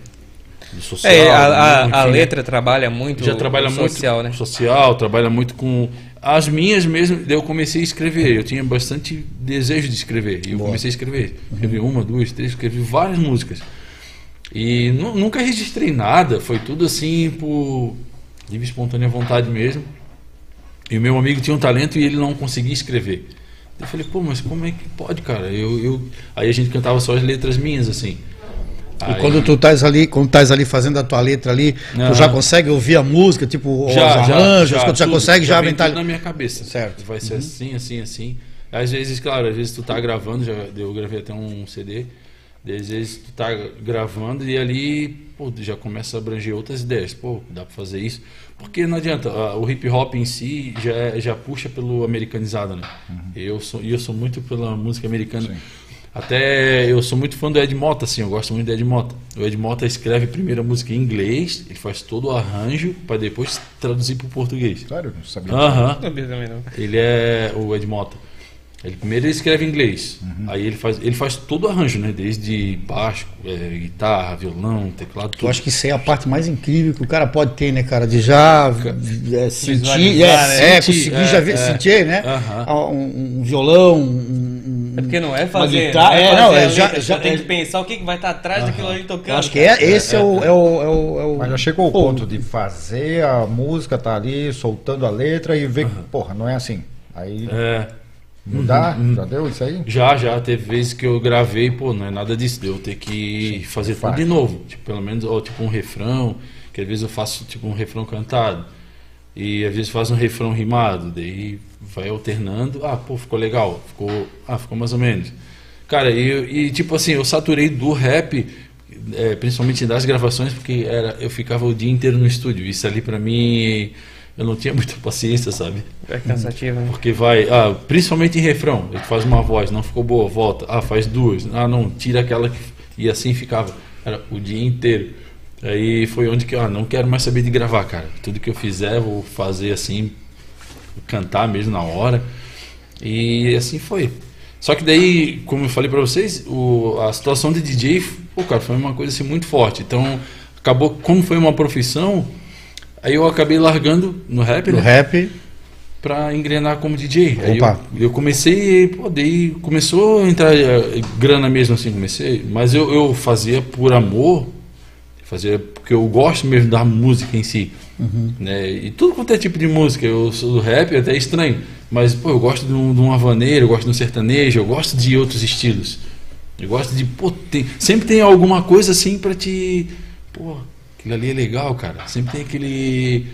Social. É, a, a, a letra trabalha muito já trabalha muito social, né? Social, trabalha muito com as minhas mesmo, eu comecei a escrever. Eu tinha bastante desejo de escrever. E eu Boa. comecei a escrever. Escrevi uma, duas, três, escrevi várias músicas. E nunca registrei nada, foi tudo assim por livre espontânea vontade mesmo. E o meu amigo tinha um talento e ele não conseguia escrever. Eu falei, pô, mas como é que pode, cara? Eu, eu... Aí a gente cantava só as letras minhas, assim. Aí... E quando tu estás ali, quando estás ali fazendo a tua letra ali, uhum. tu já consegue ouvir a música, tipo já, os arranjos, já, já, tu já tudo, consegue já, já tudo na minha cabeça. Certo. Vai ser uhum. assim, assim, assim. Às vezes, claro, às vezes tu tá gravando, já eu gravei até um CD. Às vezes tu tá gravando e ali pô, já começa a abranger outras ideias. Pô, dá para fazer isso. Porque não adianta, o hip hop em si já, já puxa pelo americanizado, né? Uhum. Eu sou eu sou muito pela música americana. Sim. Até eu sou muito fã do Ed Mota, assim, eu gosto muito do Ed Mota. O Ed Mota escreve primeiro a música em inglês, ele faz todo o arranjo para depois traduzir para o português. Claro, não sabia. Aham. Uhum. Não. Ele é o Ed Mota. Ele primeiro ele escreve em inglês, uhum. aí ele faz, ele faz todo o arranjo, né? Desde baixo, é, guitarra, violão, teclado. Tudo. Eu acho que isso é a parte mais incrível que o cara pode ter, né, cara? De já é, sentir, é, né? é, conseguir é, já ver, é. sentir, né? Uhum. Um, um, violão, um, é porque não é fazer. Guitarra, não é, fazer não, é, já, já, já tem que pensar o que, vai estar atrás uhum. daquilo ali tocando. Acho que é, esse é, o, é, o, é, o, é o. Mas já chegou o ponto de fazer a música, tá ali, soltando a letra e ver que, porra, não é assim. Aí. É. Mudar? Uhum, Já deu isso aí? Já, já. Teve vezes que eu gravei, pô, não é nada disso. Deu ter que fazer tudo de novo. Tipo, pelo menos, ó, tipo um refrão, que às vezes eu faço tipo um refrão cantado. E às vezes faz um refrão rimado. Daí vai alternando. Ah, pô, ficou legal. Ficou. Ah, ficou mais ou menos. Cara, e, e tipo assim, eu saturei do rap, é, principalmente das gravações, porque era, eu ficava o dia inteiro no estúdio. Isso ali pra mim eu não tinha muita paciência, sabe? É cansativo, né? Porque vai, ah, principalmente em refrão, ele faz uma voz, não ficou boa, volta, ah, faz duas, ah, não, tira aquela que. E assim ficava, era o dia inteiro. Aí foi onde que, ah, não quero mais saber de gravar, cara. Tudo que eu fizer, vou fazer assim, cantar mesmo na hora. E assim foi. Só que daí, como eu falei para vocês, o, a situação de DJ, pô, cara, foi uma coisa assim muito forte. Então, acabou, como foi uma profissão, Aí eu acabei largando no rap, no né? rap. Pra engrenar como DJ. Aí eu, eu, comecei, pô, daí começou a entrar uh, grana mesmo assim, comecei. Mas eu, eu fazia por amor, fazia porque eu gosto mesmo da música em si. Uhum. Né? E tudo quanto é tipo de música, eu sou do rap, é até estranho. Mas, pô, eu gosto de um, de um eu gosto de um sertanejo, eu gosto de outros estilos. Eu gosto de, pô, tem, sempre tem alguma coisa assim para te, pô, Aquilo ali é legal, cara. Sempre tem aquele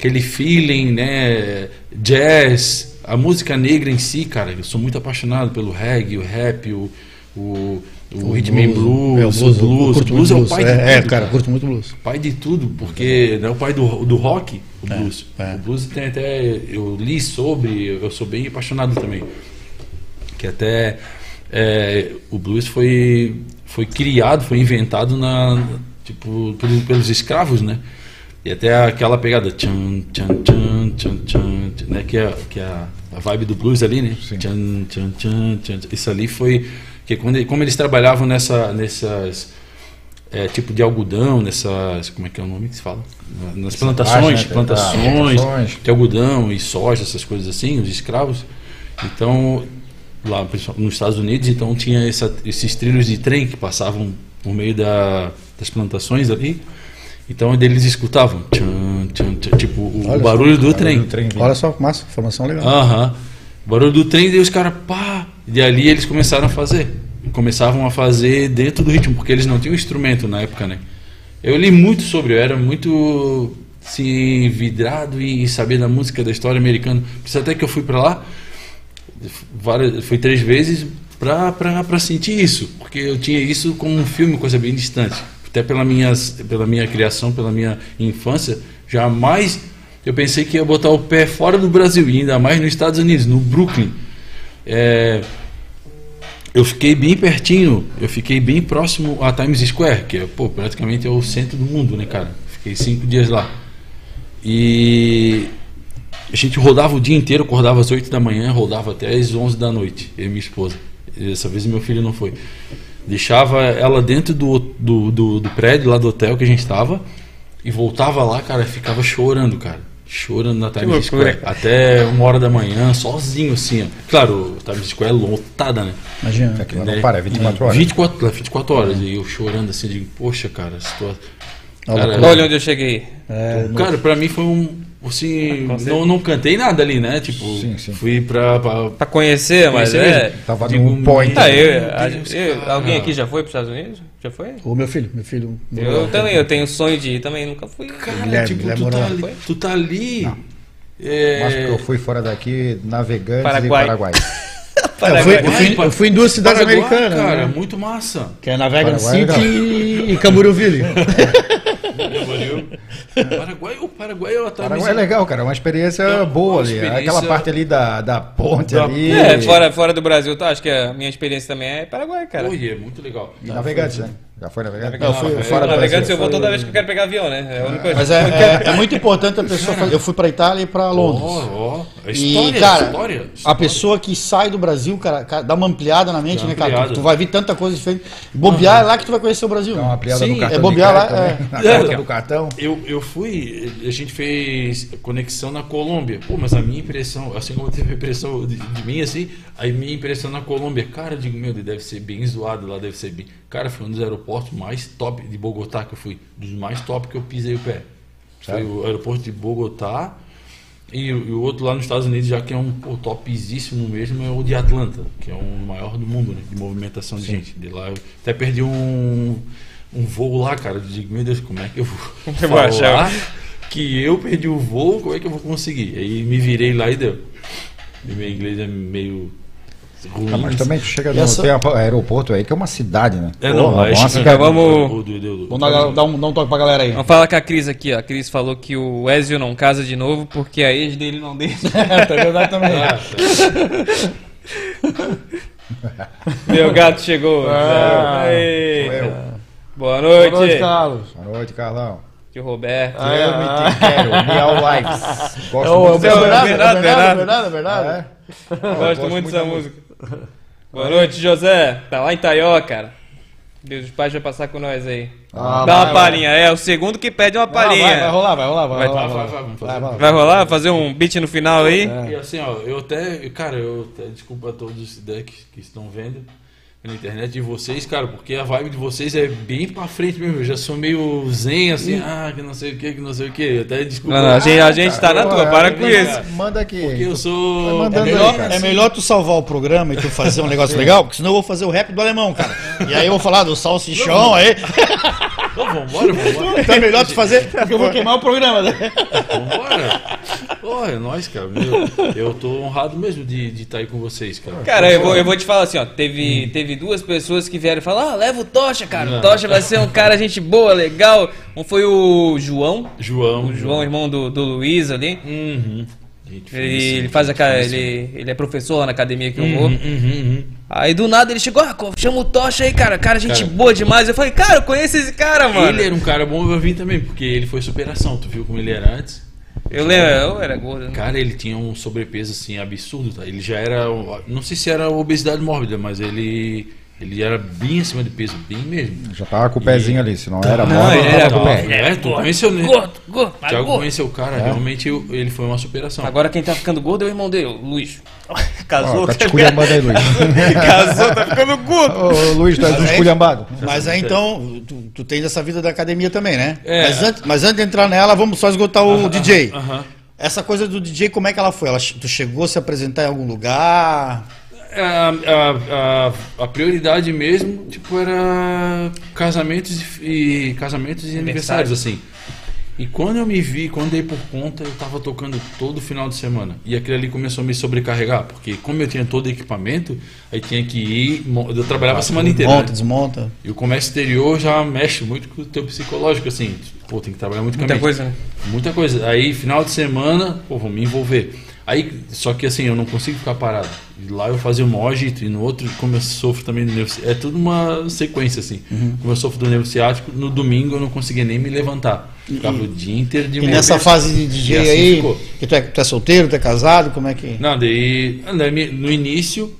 aquele feeling, né? Jazz, a música negra em si, cara. Eu sou muito apaixonado pelo reggae, o rap, o, o, o, o rhythm and blues, é, o blues. O blues, o blues é o pai é, de tudo. É, cara, curto muito blues. Pai de tudo, porque é o pai do, do rock, o é, blues. É. O blues tem até. Eu li sobre, eu sou bem apaixonado também. Que até. É, o blues foi, foi criado, foi inventado na tipo, pelos, escravos, né? E até aquela pegada tchan, tchan, tchan, tchan, tchan, né? Que é, que é a, a vibe do blues ali, né? Tchan, tchan, tchan, tchan. Isso ali foi que quando como eles trabalhavam nessa nessas é, tipo de algodão, nessas como é que é o nome que se fala? Nas plantações, né? plantações de algodão e soja, essas coisas assim, os escravos. Então lá nos Estados Unidos, então tinha essa, esses trilhos de trem que passavam por meio da das plantações ali. Então eles escutavam tchan, tchan, tchan, tipo o Olha barulho, só, do, trem. do, trem. Olha só, massa, informação legal. Aham. O barulho do trem, e os caras, pá! E ali eles começaram a fazer. Começavam a fazer dentro do ritmo, porque eles não tinham instrumento na época, né? Eu li muito sobre, eu era muito assim, vidrado em saber da música, da história americana. Por isso até que eu fui para lá, várias, fui três vezes para sentir isso, porque eu tinha isso como um filme, coisa bem distante até pela minha, pela minha criação, pela minha infância, jamais eu pensei que ia botar o pé fora do Brasil, e ainda mais nos Estados Unidos, no Brooklyn. É, eu fiquei bem pertinho, eu fiquei bem próximo a Times Square, que é pô, praticamente é o centro do mundo, né, cara? Fiquei cinco dias lá. E a gente rodava o dia inteiro, acordava às 8 da manhã, rodava até às 11 da noite, eu e minha esposa. Dessa vez meu filho não foi. Deixava ela dentro do, do, do, do prédio lá do hotel que a gente estava e voltava lá, cara, ficava chorando, cara. chorando na Times Square. Até uma hora da manhã, sozinho, assim, ó. Claro, a Times Square é lotada, né? Imagina. É que não para, é 24 horas. 24, 24 horas. E eu chorando assim, digo, poxa, cara, situação. Olha onde eu cheguei. É, cara, pra mim foi um. Assim, não, não cantei nada ali, né? Tipo, sim, sim. fui pra, pra. Pra conhecer, mas é. Tava no point. Tá, eu, eu, alguém aqui já foi pros Estados Unidos? Já foi? O meu filho, meu filho. Eu também, eu tenho sonho de ir também, nunca fui. Cara, Guilherme, tipo, Guilherme tu, tá ali, tu tá ali. Não. É... Mas porque eu fui fora daqui, navegante Paraguai. e Paraguai. *laughs* Eu fui, eu, fui, eu fui, em duas cidades Paraguai, americanas. Cara, né? muito massa. Que é Navega City e Camburuville. *laughs* Paraguai, o Paraguai é Paraguai é legal, cara. É uma experiência é, boa ali. Experiência... Aquela parte ali da, da ponte da... ali. É, fora, fora do Brasil, tá? Acho que a minha experiência também é Paraguai, cara. Oi, é muito legal. E navegantes, né? Já foi navegante? Não, fui, eu fora navegante eu vou toda vez que eu quero pegar avião, né? É a única coisa. Mas é, é, é muito importante a pessoa fazer. Eu fui pra Itália e pra Londres. Oh, oh. História, e, cara, história, história. a pessoa que sai do Brasil, cara, dá uma ampliada na mente, né, cara? Tu, tu, vai ver tanta coisa diferente. Bobear uhum. é lá que tu vai conhecer o Brasil. Dá uma ampliada Sim, no cartão. É bobear lá. É. Na é. do cartão. Eu, eu fui, a gente fez conexão na Colômbia. Pô, mas a minha impressão, assim como teve a impressão de, de mim, assim, a minha impressão na Colômbia, cara, eu digo, meu, deve ser bem zoado lá, deve ser bem. Cara, foi um dos aeroportos mais top de Bogotá que eu fui. Dos mais top que eu pisei o pé. Foi o aeroporto de Bogotá. E, e, o outro lá nos Estados Unidos, já que é um pô, topzíssimo mesmo, é o de Atlanta, que é o maior do mundo, né? De movimentação de Sim. gente. De lá eu até perdi um, um voo lá, cara. Eu digo, meu Deus, como é que eu vou *laughs* falar que eu perdi o voo, como é que eu vou conseguir? Aí me virei lá e deu. E meu inglês é meio ah, mas também chega no essa... tem aeroporto aí que é uma cidade, né? É, não, Pô, nossa, é, vamos. Vamos dar, dar, um, dar um toque pra galera aí. Vamos falar com a Cris aqui, ó. A Cris falou que o Ezio não casa de novo porque a ex dele não deixa. *laughs* é, tá verdade também. Meu gato chegou. Ah, Boa noite. Boa noite, Carlos. Boa noite, Carlão. Tio Roberto. Ah, eu me quero. Miau *laughs* Lives. Gosto é, muito é, verdade, verdade, verdade, verdade, verdade. Gosto muito dessa música. *laughs* Boa noite, José. Tá lá em Taió, cara. Deus dos pais vai passar com nós aí. Ah, Dá vai, uma palhinha. É o segundo que pede uma palhinha. Vai, vai, rolar, vai rolar, vai, vai rolar. Vai, vai, vai, vai, rolar? Fazer um beat no final aí? É. E assim, ó, eu até, cara, eu até, desculpa a todos que estão vendo na internet de vocês, cara, porque a vibe de vocês é bem pra frente mesmo. Eu já sou meio zen, assim, ah, que não sei o que, que não sei o que. Até desculpa. Não, não, a gente, a gente tá na tua, para com isso. Manda aqui. Porque eu sou. É melhor, é melhor tu salvar o programa e tu fazer um negócio *laughs* legal, porque senão eu vou fazer o rap do alemão, cara. E aí eu vou falar do salsichão aí. Não, vambora, vambora. Então é melhor tu fazer, porque eu vou queimar o programa, né? *laughs* Vambora. Pô, é nóis, cara. Meu, eu tô honrado mesmo de estar de tá aí com vocês, cara. Cara, eu vou, eu vou te falar assim, ó. Teve, hum. teve duas pessoas que vieram falar, ah, leva o Tocha, cara. O Tocha vai ser um cara, gente boa, legal. Um foi o João. João. O João, irmão do, do Luiz ali. Uhum. Ele, ele faz a ele, ele é professor lá na academia que eu vou. Uhum, uhum, uhum. Aí do nada ele chegou, ah, chama o Tocha aí, cara. Cara, gente cara, boa demais. Eu falei, cara, eu conheço esse cara, mano. Ele era um cara bom, eu vim também, porque ele foi superação. Tu viu como ele era antes? Eu lembro, eu era gordo. Né? Cara, ele tinha um sobrepeso assim absurdo, tá? Ele já era, não sei se era obesidade mórbida, mas ele ele era bem acima de peso, bem mesmo. Já tava com o pezinho e... ali, se não era não, ele era com o pé. É, tu conheceu, né? Gordo, gordo, Thiago conheceu o cara, é. realmente ele foi uma superação. Agora quem tá ficando gordo é o irmão dele, o Luiz. *laughs* Casou, oh, tá te esculhambando aí, Luiz. *laughs* Casou, tá ficando *laughs* gordo. Ô, Luiz, tu és um esculhambado. Mas aí então, tu, tu tens essa vida da academia também, né? É. Mas, antes, mas antes de entrar nela, vamos só esgotar o uh -huh, DJ. Uh -huh. Essa coisa do DJ, como é que ela foi? Ela, tu chegou a se apresentar em algum lugar? a, a, a, a, prioridade mesmo, tipo, era casamentos e, e casamentos e aniversários, assim. E quando eu me vi, quando dei por conta, eu tava tocando todo final de semana. E aquilo ali começou a me sobrecarregar, porque como eu tinha todo o equipamento, aí tinha que ir. Eu trabalhava a semana inteira. Monta, né? desmonta. E o comércio exterior já mexe muito com o teu psicológico, assim. Pô, tem que trabalhar muito com Muita coisa, né? Muita coisa. Aí, final de semana, pô, vou me envolver. Aí, só que assim, eu não consigo ficar parado. Lá eu fazia o maior e no outro, como eu sofro também do nervo É tudo uma sequência, assim. Uhum. Como eu sofro do nervo ciático, no domingo eu não conseguia nem me levantar. Ficava e, o dia inteiro de E nessa fase de DJ assim aí, ficou. que tu é, tu é solteiro, tu é casado, como é que. Não, daí. No início,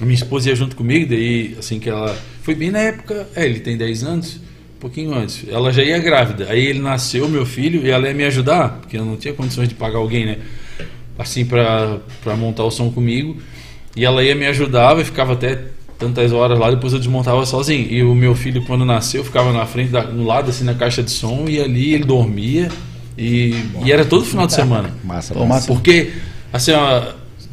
minha esposa ia junto comigo, daí, assim que ela. Foi bem na época. É, ele tem 10 anos. um pouquinho antes. Ela já ia grávida. Aí ele nasceu, meu filho, e ela ia me ajudar, porque eu não tinha condições de pagar alguém, né? Assim, pra montar o som comigo. E ela ia me ajudar, e ficava até tantas horas lá, depois eu desmontava sozinho. E o meu filho, quando nasceu, ficava na frente, da, no lado, assim, na caixa de som, e ali ele dormia. E, e era todo final de semana. Massa, massa. Porque, assim, ó,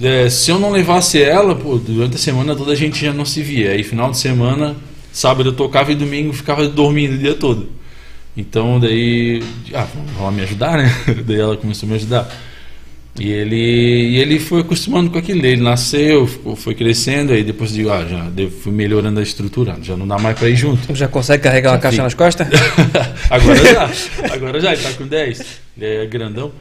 é, se eu não levasse ela, pô, durante a semana toda a gente já não se via. Aí final de semana, sábado eu tocava e domingo ficava dormindo o dia todo. Então daí, ah, vamos me ajudar, né? *laughs* daí ela começou a me ajudar. E ele, e ele foi acostumando com aquilo. Ele nasceu, foi crescendo, aí depois de ah, já fui melhorando a estrutura, já não dá mais para ir junto. Já consegue carregar já uma caixa nas costas? *laughs* agora já, *laughs* agora já, ele tá com 10, ele é grandão.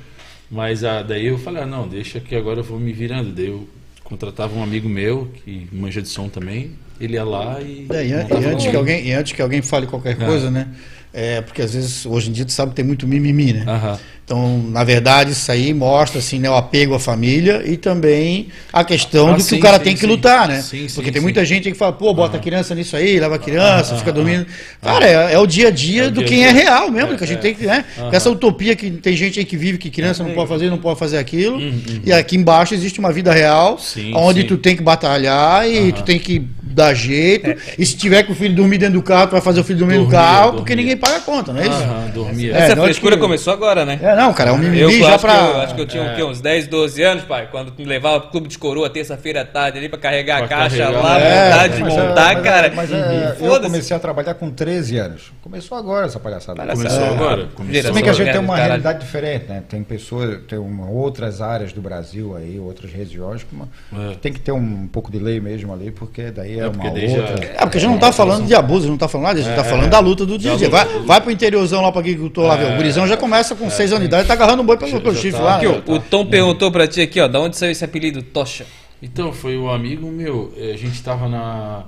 Mas ah, daí eu falei, ah, não, deixa que agora eu vou me virando. Daí eu contratava um amigo meu, que manja de som também, ele ia lá e. É, e, e, antes que alguém, e antes que alguém fale qualquer é. coisa, né? É, porque às vezes, hoje em dia, tu sabe que tem muito mimimi, né? Uhum. Então, na verdade, isso aí mostra assim, né, o apego à família e também a questão ah, do que sim, o cara sim, tem que sim. lutar, né? porque tem muita gente que fala, pô, bota uhum. a criança nisso aí, leva a criança, uhum. fica dormindo. Cara, é, é, o dia a dia é do dia quem dia. é real mesmo, é, que a gente é. tem que, né? Essa utopia que tem gente aí que vive que criança não pode fazer, não pode fazer aquilo. Uhum, uhum. E aqui embaixo existe uma vida real, onde tu tem que batalhar e tu tem que dar jeito. É, e se tiver que o filho dormir dentro do carro, tu vai fazer o filho dormir dormia, no carro, dormia. porque ninguém paga a conta, não é isso? Aham, dormia. Essa é, frescura que... começou agora, né? É, não, cara, é um mimimi eu, já acho pra... Que eu, acho que eu tinha é. uns 10, 12 anos, pai, quando me levava pro clube de coroa terça-feira à tarde ali pra carregar pra a caixa carregar, lá, é, vontade de montar, mas, cara. Mas, é, eu comecei a trabalhar com 13 anos. Começou agora essa palhaçada. Começou agora? Começou. Se bem que a gente tem uma realidade diferente, né? Tem pessoas, tem uma, outras áreas do Brasil aí, outras regiões, que tem que ter um pouco de lei mesmo ali, porque daí é, uma outra... É, porque a gente não tá falando de abuso, não tá falando nada, a gente tá falando da luta do dia a dia. Vai, vai pro interiorzão lá pra agricultor lá, ver. O gurizão já começa com 6 anos de idade, tá agarrando um boi pelo, pelo chifre tá. lá. Né? o Tom perguntou pra ti aqui, ó, da onde saiu esse apelido Tocha? Então, foi o um amigo meu, a gente tava na.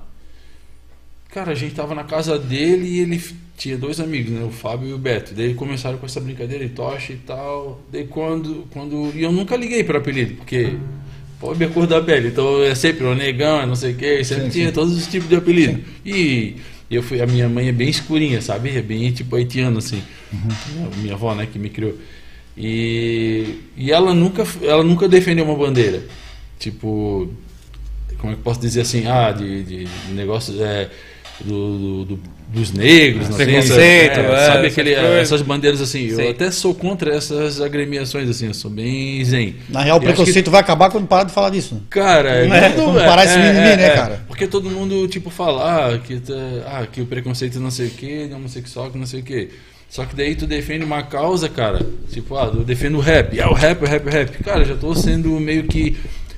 Cara, a gente tava na casa dele e ele tinha dois amigos, né? O Fábio e o Beto. Daí começaram com essa brincadeira de tocha e tal. Daí quando. quando e eu nunca liguei para apelido, porque. Pobre a cor da pele. Então é sempre o negão, não sei o quê. Sempre sim, tinha sim. todos os tipos de apelido. Sim. E eu fui, a minha mãe é bem escurinha, sabe? É bem tipo haitiano, assim. Uhum. Minha avó, né, que me criou. E, e ela, nunca, ela nunca defendeu uma bandeira. Tipo, como é que posso dizer assim? Ah, de, de, de negócio. É, do, do, dos negros, não preconceito, é, é, sabe aquele, essas bandeiras assim. Sim. Eu até sou contra essas agremiações assim, eu sou bem zen. Na real, o preconceito que... vai acabar quando parar de falar disso. Cara, não é, quando parar esse mimimi, é, né, é. cara? Porque todo mundo tipo fala ah, que tá, ah, que o preconceito não sei o que, homossexual que não sei o que. Só que daí tu defende uma causa, cara. Tipo, ah, eu defendo o rap. Ah, o rap, o rap, o rap. Cara, já tô sendo meio que.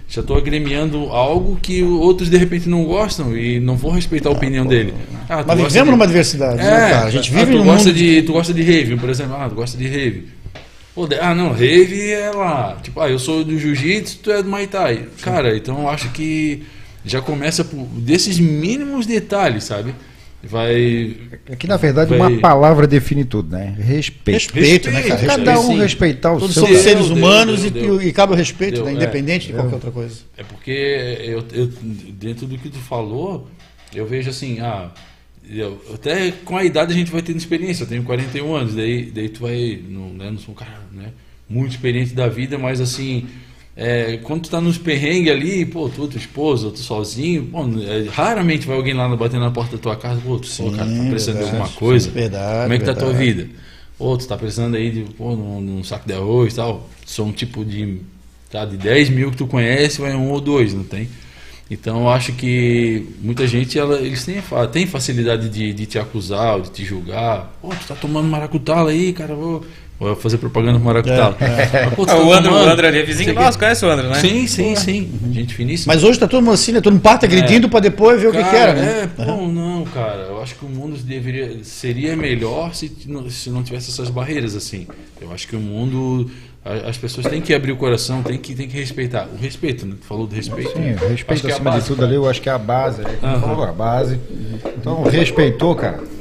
Já tô agremiando algo que outros de repente não gostam e não vou respeitar a opinião dele. Ah, Mas vivemos de... numa diversidade, né, é, né, cara? A gente vive ah, tu gosta mundo... de Tu gosta de rave, por exemplo. Ah, tu gosta de rave. Pô, ah, não, rave é lá. Tipo, ah, eu sou do jiu-jitsu, tu é do Muay Thai. Cara, então eu acho que já começa por desses mínimos detalhes, sabe? Vai. Aqui, na verdade, vai... uma palavra define tudo, né? Respeito. Respeito, né, cara? Cada um respeitar o Todos seu. Todos seres humanos deu, deu, e, e, cabe o respeito, né? independente é, de qualquer outra coisa. É porque eu, eu, dentro do que tu falou, eu vejo assim, ah, eu, até com a idade a gente vai tendo experiência. Eu tenho 41 anos, daí, daí tu vai. Não, né, não sou um cara né, muito experiente da vida, mas assim é, quando tu tá nos perrengues ali, pô, tu, tua esposa, tu sozinho, pô, é, raramente vai alguém lá bater na porta da tua casa, pô, tu, Sim, cara, tá precisando verdade, de alguma coisa. Verdade, Como é que verdade. tá a tua vida? Pô, tu tá precisando aí de pô, num, num saco de arroz e tal. São um tipo de. Tá, de 10 mil que tu conhece, vai um ou dois, não tem? Então eu acho que muita gente, ela, eles têm, têm facilidade de, de te acusar, de te julgar. Pô, tu tá tomando maracutala aí, cara, vou Vou fazer propaganda pro Maracutá. É, é. Pô, tá o, André, o André ali é vizinho nosso, conhece o André, né? Sim, sim, Pô, sim. Uhum. Gente finíssima. Mas hoje tá todo mundo assim, né? Todo mundo parte agredindo é. para depois ver cara, o que quer, né? É, pô, uhum. não, cara. Eu acho que o mundo deveria, seria melhor se, se não tivesse essas barreiras assim. Eu acho que o mundo as pessoas têm que abrir o coração, têm que, têm que respeitar. O respeito, né? Tu falou do respeito. Sim, o respeito acima é base, de tudo cara. ali, eu acho que é a base. Uhum. Falou, a base. Então, respeitou, cara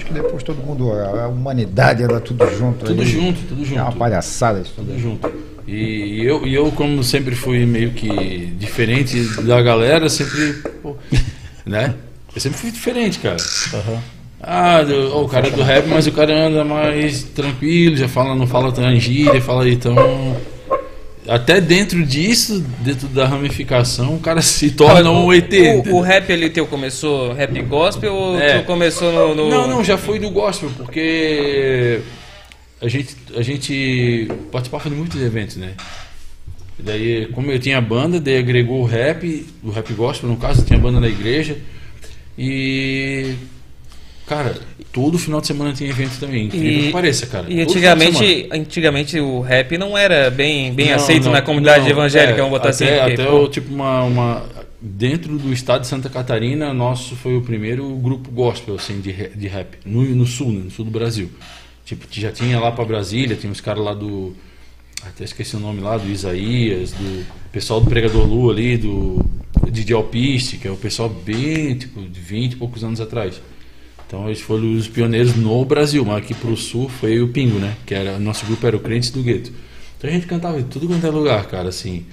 acho que depois todo mundo, a humanidade anda tudo junto. Tudo ali. junto, tudo junto. É uma palhaçada isso. Tudo junto. E eu, e eu, como sempre fui meio que diferente da galera, sempre. Pô, *laughs* né? Eu sempre fui diferente, cara. Uhum. Ah, do, oh, o cara do rap, mas o cara anda mais tranquilo, já fala, não fala tão gíria, fala aí tão. Até dentro disso, dentro da ramificação, o cara se torna um ET. O, o, rap ali teu começou rap gospel ou é. tu começou no, no, Não, não, já foi do gospel, porque a gente, a gente participava de muitos eventos, né? Daí, como eu tinha banda, daí agregou o rap, o rap gospel, no caso, tinha banda na igreja. E Cara, todo final de semana tem evento também. Incrível e, que pareça, cara. E antigamente, antigamente o rap não era bem, bem não, aceito não, na comunidade não, evangélica, é, vamos botar até, assim. Até o, tipo uma, uma. Dentro do estado de Santa Catarina, nosso foi o primeiro grupo gospel assim, de, de rap. No, no sul, né, no sul do Brasil. Tipo, já tinha lá para Brasília, tinha uns caras lá do. Até esqueci o nome lá, do Isaías, do pessoal do Pregador Lu ali, do DJ Alpiste, que é o pessoal bem, tipo, de 20 e poucos anos atrás. Então eles foram os pioneiros no Brasil, mas aqui pro sul foi o Pingo, né? Que era nosso grupo era o Crentes do Gueto. Então a gente cantava em tudo quanto é lugar, cara, assim.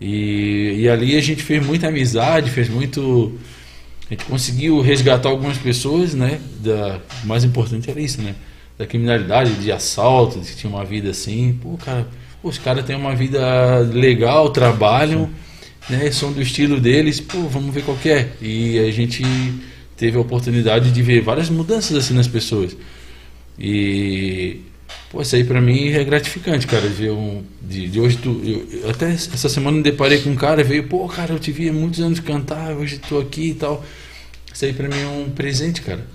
E, e ali a gente fez muita amizade, fez muito. A gente conseguiu resgatar algumas pessoas, né? Da, o mais importante era isso, né? Da criminalidade, de assalto, que tinha uma vida assim. Pô, cara, os caras têm uma vida legal, trabalham, né? São do estilo deles, pô, vamos ver qual é. E a gente teve a oportunidade de ver várias mudanças assim nas pessoas. E pô, isso aí para mim é gratificante, cara, ver um de, de hoje tu eu, até essa semana me deparei com um cara, veio, pô, cara, eu te vi há muitos anos cantar, hoje tô aqui e tal. Isso aí para mim é um presente, cara.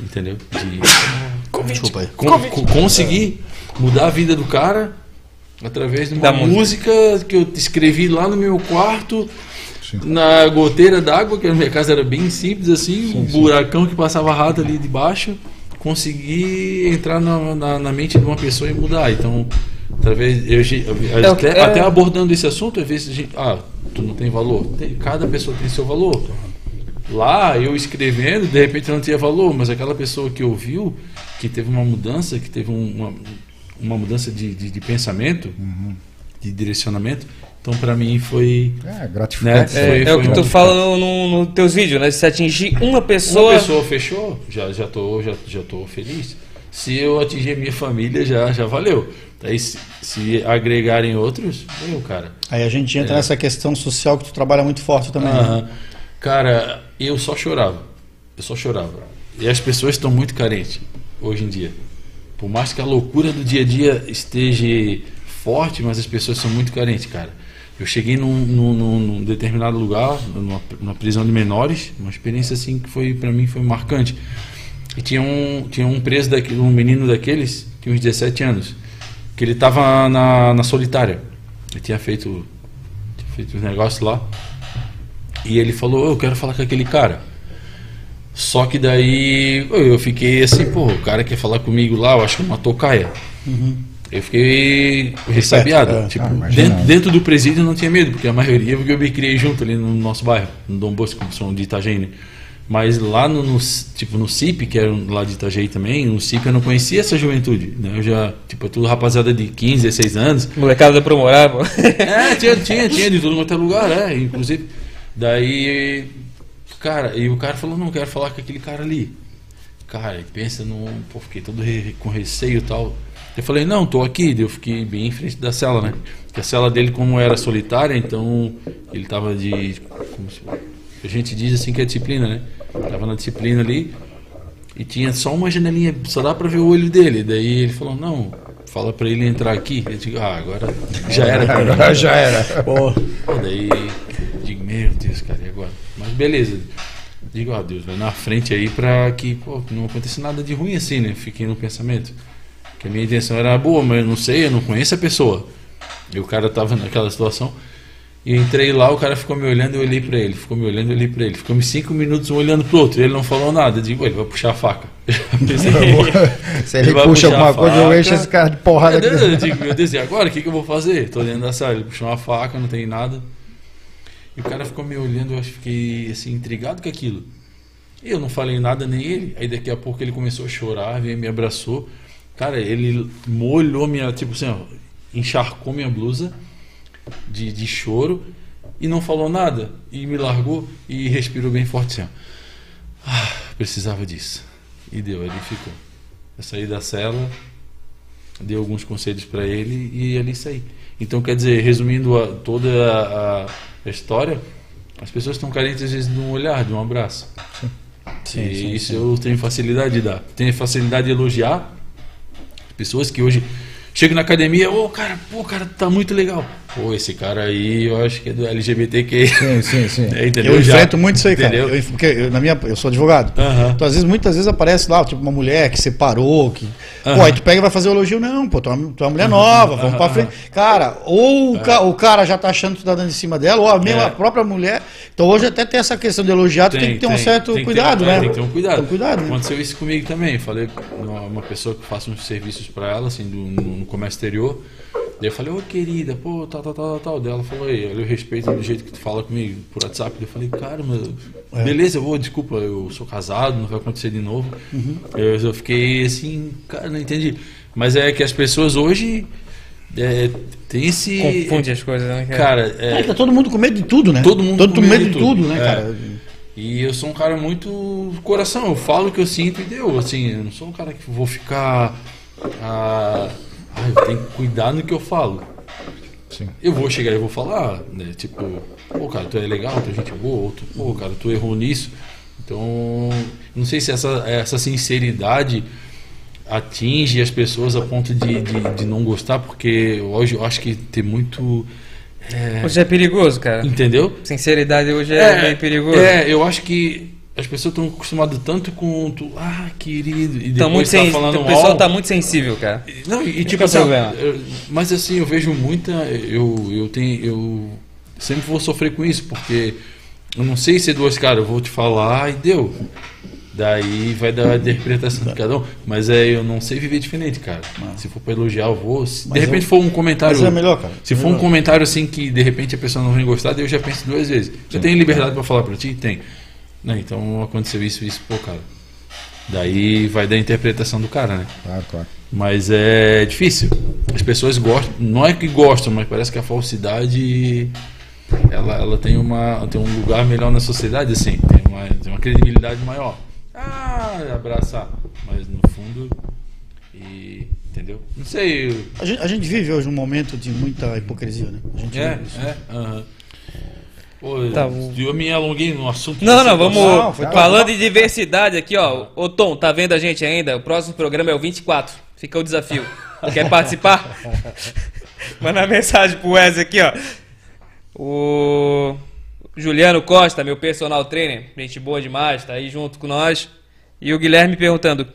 Entendeu? De *coughs* Desculpa aí. Com, conseguir mudar a vida do cara através de uma música que eu escrevi lá no meu quarto na goteira d'água, que a minha casa era bem simples assim, sim, um sim. buracão que passava rato ali debaixo, consegui entrar na, na, na, mente de uma pessoa e mudar. Então, através eu, eu, até, é... até, abordando esse assunto, às vezes a gente, ah, tu não tem valor. Tem, cada pessoa tem seu valor. Lá, eu escrevendo, de repente não tinha valor, mas aquela pessoa que ouviu, que teve uma mudança, que teve uma, uma mudança de, de, de pensamento, uhum. de direcionamento, então, para mim, foi. É, gratificante. Né? Foi, é, é o que tu fala nos no, no teus vídeos, né? Se atingir uma pessoa. Uma pessoa fechou, já, já, tô, já, já tô feliz. Se eu atingir a minha família, já, já valeu. Aí, se, se agregarem outros, valeu, cara. Aí a gente entra é. nessa questão social que tu trabalha muito forte também. Né? Cara, eu só chorava. Eu só chorava. E as pessoas estão muito carentes hoje em dia. Por mais que a loucura do dia a dia esteja forte, mas as pessoas são muito carentes, cara. Eu cheguei num, num, num determinado lugar, numa, numa, prisão de menores, uma experiência assim que foi para mim foi marcante. E tinha um, tinha um preso, daqui, um menino daqueles, tinha uns 17 anos, que ele estava na, na solitária. Ele tinha feito, tinha feito os negócios lá. E ele falou: Eu quero falar com aquele cara. Só que daí eu fiquei assim, pô, o cara quer falar comigo lá, eu acho que uma tocaia. Uhum. Eu fiquei ressabiado. É, tipo, ah, dentro, dentro, do presídio eu não tinha medo, porque a maioria eu me criei junto ali no nosso bairro, no Dom Bosco, sou de Itajaí. Mas lá no, no, tipo, no CIP, que era lá de Itajaí também, no CIP eu não conhecia essa juventude. Né? Eu já, tipo, é tudo rapaziada de 15, 16 anos. Molecada pra morar, pô. É, *laughs* tinha, tinha, tinha de tudo quanto é lugar, é, inclusive. Daí, cara, e o cara falou, não, quero falar com aquele cara ali. Cara, pensa no. Pô, fiquei todo re, com receio e tal. Eu falei, não, tô aqui. Eu fiquei bem em frente da cela, né? Porque a cela dele, como era solitária, então ele tava de. Se, a gente diz assim que é disciplina, né? Tava na disciplina ali e tinha só uma janelinha, só dá pra ver o olho dele. Daí ele falou, não, fala pra ele entrar aqui. Eu digo, ah, agora *laughs* já era. Agora já era. *laughs* Pô. Daí digo, meu Deus, cara, e agora? Mas beleza. Digo, ah, Deus, vai na frente aí pra que pô, não aconteça nada de ruim assim, né? Fiquei no pensamento. Que a minha intenção era boa, mas eu não sei, eu não conheço a pessoa. E o cara tava naquela situação. E eu entrei lá, o cara ficou me olhando, eu olhei para ele. Ficou me olhando, eu olhei para ele. Ficou me cinco minutos um olhando pro outro. Ele não falou nada. Eu digo, ele vai puxar a faca. *laughs* Se ele, ele puxa alguma coisa, eu encho esse cara de porrada. Eu, eu digo, meu Deus, e agora? O que, que eu vou fazer? Tô dentro da sala. Ele puxou uma faca, não tem nada. E o cara ficou me olhando, eu fiquei assim, intrigado com aquilo. E eu não falei nada nem ele. Aí daqui a pouco ele começou a chorar, veio me abraçou. Cara, ele molhou minha, tipo assim, ó, encharcou minha blusa de, de choro e não falou nada. E me largou e respirou bem forte assim, ó. Ah, precisava disso. E deu, ele ficou. Eu saí da cela, dei alguns conselhos para ele e ali saí. Então, quer dizer, resumindo a, toda a, a, história, as pessoas estão carentes às vezes de um olhar, de um abraço. Sim. Sim, e sim, isso sim. eu tenho facilidade de dar. Tenho facilidade de elogiar pessoas que hoje chegam na academia, ô oh, cara, pô, cara, tá muito legal. Pô, esse cara aí, eu acho que é do LGBTQ. Sim, sim, sim. *laughs* É, entendeu? Eu enfrento muito isso aí, entendeu? cara. Eu, porque eu, na minha, eu sou advogado. Então, às vezes, muitas vezes aparece lá, tipo, uma mulher que separou, que. Pô, aí tu pega e vai fazer o elogio. Não, pô, tu é uma, tu é uma mulher nova, vamos pra frente. Cara, ou o, ca, o, cara já tá achando que tu tá dando em cima dela, ou a, mesma, é. a própria mulher. Então hoje até tem essa questão de elogiar, tu tem, tem que ter tem, um certo cuidado, ter, né? Tem que ter um cuidado. Tem um cuidado né? Aconteceu isso comigo também. Falei uma, uma pessoa que faça uns serviços para ela, assim, do, no, no comércio exterior. Daí eu falei, ô querida, pô, tal, tal, tal, tal. Daí ela falou, aí, eu respeito do jeito que tu fala comigo por WhatsApp. Daí eu falei, cara, mas, é. beleza, eu vou, desculpa, eu sou casado, não vai acontecer de novo. Uhum. Eu, eu, fiquei assim, cara, não entendi. Mas é que as pessoas hoje é, tem esse. Confunde as coisas, né? Cara, é, é, tá todo mundo com medo de tudo, né? Todo mundo todo com medo de tudo, tudo né, é. cara? E eu sou um cara muito coração, eu falo o que eu sinto e deu. Assim, eu não sou um cara que vou ficar. Ah, ah, eu tenho que cuidar no que eu falo. Sim. Eu vou chegar e vou falar, né? Tipo, pô, cara, tu é legal, tu é gente boa, ou tu, pô, cara, tu errou nisso. Então, não sei se essa, essa sinceridade atinge as pessoas a ponto de, de, de não gostar, porque hoje eu acho que tem muito. É... Hoje é perigoso, cara. Entendeu? Sinceridade hoje é, é bem perigoso. É, eu acho que as pessoas estão acostumadas tanto com tu, ah, querido, e depois muito tá sen... falando O pessoal tá muito sensível, cara. Não, e, e tipo assim, eu, mas assim, eu vejo muita, eu eu tenho eu sempre vou sofrer com isso, porque eu não sei ser duas caras, eu vou te falar e deu. Daí vai dar a interpretação de cada um. Mas é, eu não sei viver diferente, cara. Se for pra elogiar, eu vou. Se de repente eu, for um comentário. Mas é melhor, cara. Se é for melhor. um comentário assim que de repente a pessoa não vai gostar, daí eu já penso duas vezes. Você tem liberdade para falar pra ti? Tem. Né? Então aconteceu isso, isso, pô, cara. Daí vai da interpretação do cara, né? Claro, claro. Mas é difícil. As pessoas gostam, não é que gostam, mas parece que a falsidade ela, ela tem, uma, tem um lugar melhor na sociedade, assim, tem uma, tem uma credibilidade maior. Ah, abraçar. Mas no fundo. E, entendeu? Não sei. A gente, a gente, vive hoje um momento de muita hipocrisia, né? A gente é, é. Uhum. Pô, tá, eu me alonguei no assunto. Não, não, vamos. Não, falando de diversidade aqui, ó. Ô Tom, tá vendo a gente ainda? O próximo programa é o 24. Fica o desafio. Quer participar? *laughs* Manda mensagem pro Wesley aqui, ó. O Juliano Costa, meu personal trainer, gente boa demais, tá aí junto com nós. E o Guilherme perguntando: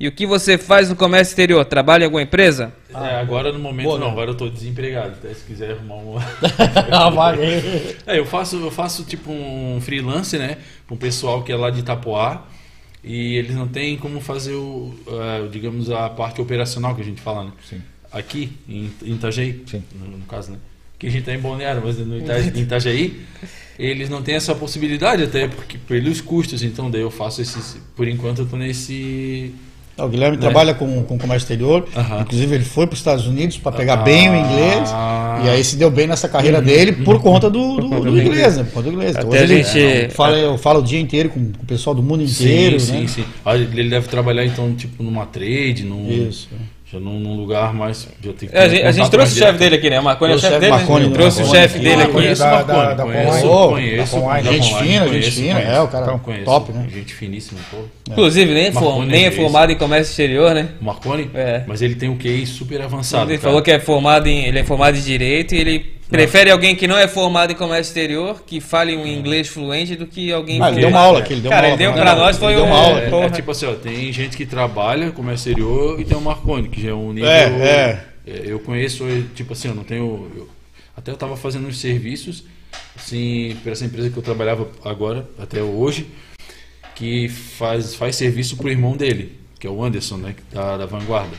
e o que você faz no comércio exterior? Trabalha em alguma empresa? Ah, é, agora no momento Boa, não, agora eu estou desempregado. Até se quiser arrumar *laughs* uma. é, eu faço, eu faço tipo um freelance, né? Para um pessoal que é lá de Itapoá. E eles não têm como fazer o, uh, digamos, a parte operacional que a gente fala, né? Sim. Aqui, em, em Itajaí, Sim. No, no caso, né? Que a gente está em Balneário, mas no Itajaí, *laughs* em Itajaí, eles não têm essa possibilidade até porque pelos custos. Então daí eu faço esse, por enquanto eu estou nesse o Guilherme né? trabalha com, com comércio exterior, inclusive ele foi para os Estados Unidos para pegar bem o inglês, e aí se deu bem nessa carreira uhum. dele por conta do, do, do inglês, né? Por conta do inglês. Então, hoje ele, gente... É, fala, eu falo o dia inteiro com, com o pessoal do mundo inteiro. Sim, né? sim, sim. Ele deve trabalhar então tipo numa trade, num. Isso. Já num, num lugar mais. Já tem é, a gente, a gente trouxe o chefe dele aqui, né? O Marconi é o chefe dele. Marconi, né? Trouxe o chefe dele aqui. Conheço da, da, da, conheço, conheço, conheço. Gente fina, gente fina, é, o cara então, conheço, top, né? Gente finíssima, pô. Inclusive, nem, for, nem é formado em comércio exterior, né? Marconi? É. Mas ele tem um QI super avançado. Ele falou que é formado em. Ele é formado em direito e ele Prefere alguém que não é formado em comércio exterior, que fale um inglês fluente, do que alguém ah, ele deu uma aula aqui, ele deu Cara, uma ele deu pra nós, foi um... uma aula. É, é, tipo assim, ó, tem gente que trabalha comércio exterior e tem o Marconi, que já é um nível... É, é. é eu conheço, tipo assim, eu não tenho... Eu, até eu tava fazendo uns serviços, assim, para essa empresa que eu trabalhava agora, até hoje, que faz, faz serviço pro irmão dele, que é o Anderson, né, da, da Vanguarda.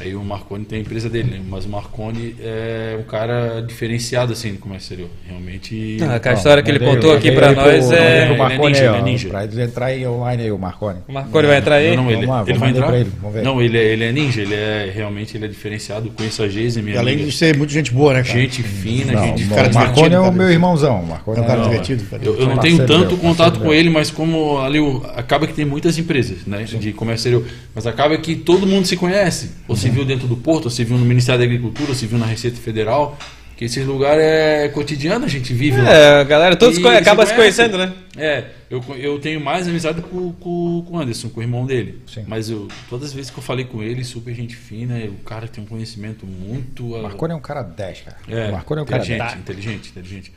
Aí o Marconi tem a empresa dele, né? mas o Marconi é um cara diferenciado assim no comércio exterior. Realmente. Ah, a história que ele contou aqui para nós é. O Marconi é, ninja, é ninja. Pra eles entrar aí online aí, o Marconi. O Marconi vai entrar aí? Não, não ele, ele vai entrar. Ele, vamos ver. Não, ele é, ele é ninja, ele é realmente ele é diferenciado. Conheço a Geise, minha além amiga. de ser muito gente boa, né, cara? Gente fina, não, gente. Cara o Marconi é o meu irmãozão. O Marconi é um cara divertido. Eu, eu não tenho tanto contato com ele, mas como ali acaba que tem muitas empresas, né, de comércio exterior, mas acaba que todo mundo se conhece. Ou se viu dentro do porto, você viu no Ministério da Agricultura, você viu na Receita Federal, que esse lugar é cotidiano, a gente vive é, lá. É, galera, todos e acaba se, conhecendo, né? É, eu, eu tenho mais amizade com, com, com o Anderson, com o irmão dele. Sim. Mas eu, todas as vezes que eu falei com ele, super gente fina, o cara tem um conhecimento muito. O Marconi é um cara 10, cara. É, Marconi é um cara inteligente, 10. inteligente, inteligente.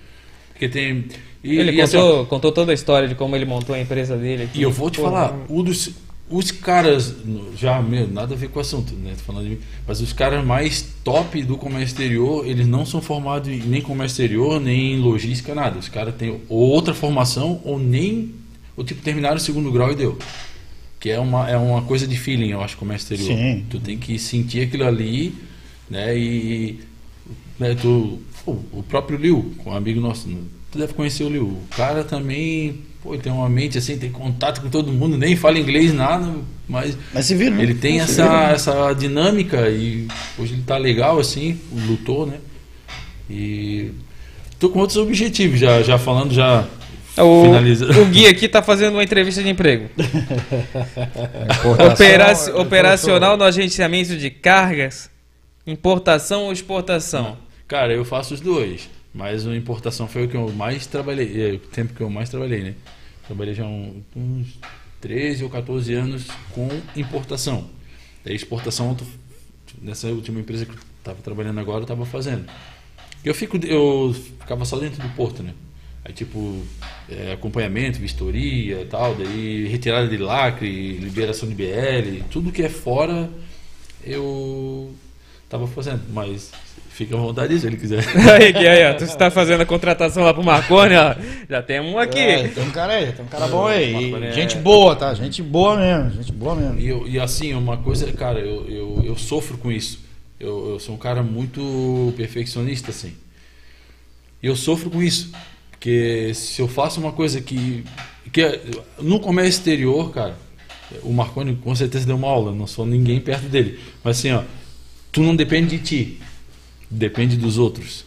Porque tem. E, ele e contou, assim, contou toda a história de como ele montou a empresa dele. Aqui. E eu vou te Pô, falar, um dos, os caras, já meu, nada a ver com o assunto, né? Tô falando de mim, mas os caras mais top do comércio exterior, eles não são formados em nem comércio exterior, nem em logística, nada. Os caras têm ou outra formação ou nem, ou tipo, terminaram o segundo grau e deu. Que é uma, é uma coisa de feeling, eu acho, comércio exterior. Sim. Tu tem que sentir aquilo ali, né? E né, tu, o próprio Liu, um amigo nosso, tu deve conhecer o Liu. O cara também Pô, ele tem uma mente assim, tem contato com todo mundo, nem fala inglês, nada, mas. Mas se vira, né? Ele tem essa, vira, né? essa dinâmica e hoje ele tá legal assim, lutou, né? E. Tô com outros objetivos, já, já falando, já. O, o Gui aqui tá fazendo uma entrevista de emprego. *laughs* Operaci operacional no agenciamento de cargas, importação ou exportação? Cara, eu faço os dois. Mas a importação foi o que eu mais trabalhei, é, o tempo que eu mais trabalhei, né? Trabalhei já um, uns 13 ou 14 anos com importação. a exportação, nessa última empresa que eu estava trabalhando agora, eu estava fazendo. Eu, fico, eu ficava só dentro do porto, né? Aí, tipo, é, acompanhamento, vistoria e tal, daí retirada de lacre, liberação de BL, tudo que é fora eu estava fazendo. Mas Fica à vontade se ele quiser. *laughs* aí, aí, ó. Tu está fazendo a contratação lá pro Marconi, ó. Já tem um aqui. É, tem um cara aí, tem um cara bom aí. É... Gente boa, tá? Gente boa mesmo, gente boa mesmo. E, eu, e assim, uma coisa, cara, eu, eu, eu sofro com isso. Eu, eu sou um cara muito perfeccionista, assim. E eu sofro com isso. Porque se eu faço uma coisa que. que no comércio exterior, cara, o Marconi com certeza deu uma aula, não sou ninguém perto dele. Mas assim, ó, tu não depende de ti depende dos outros.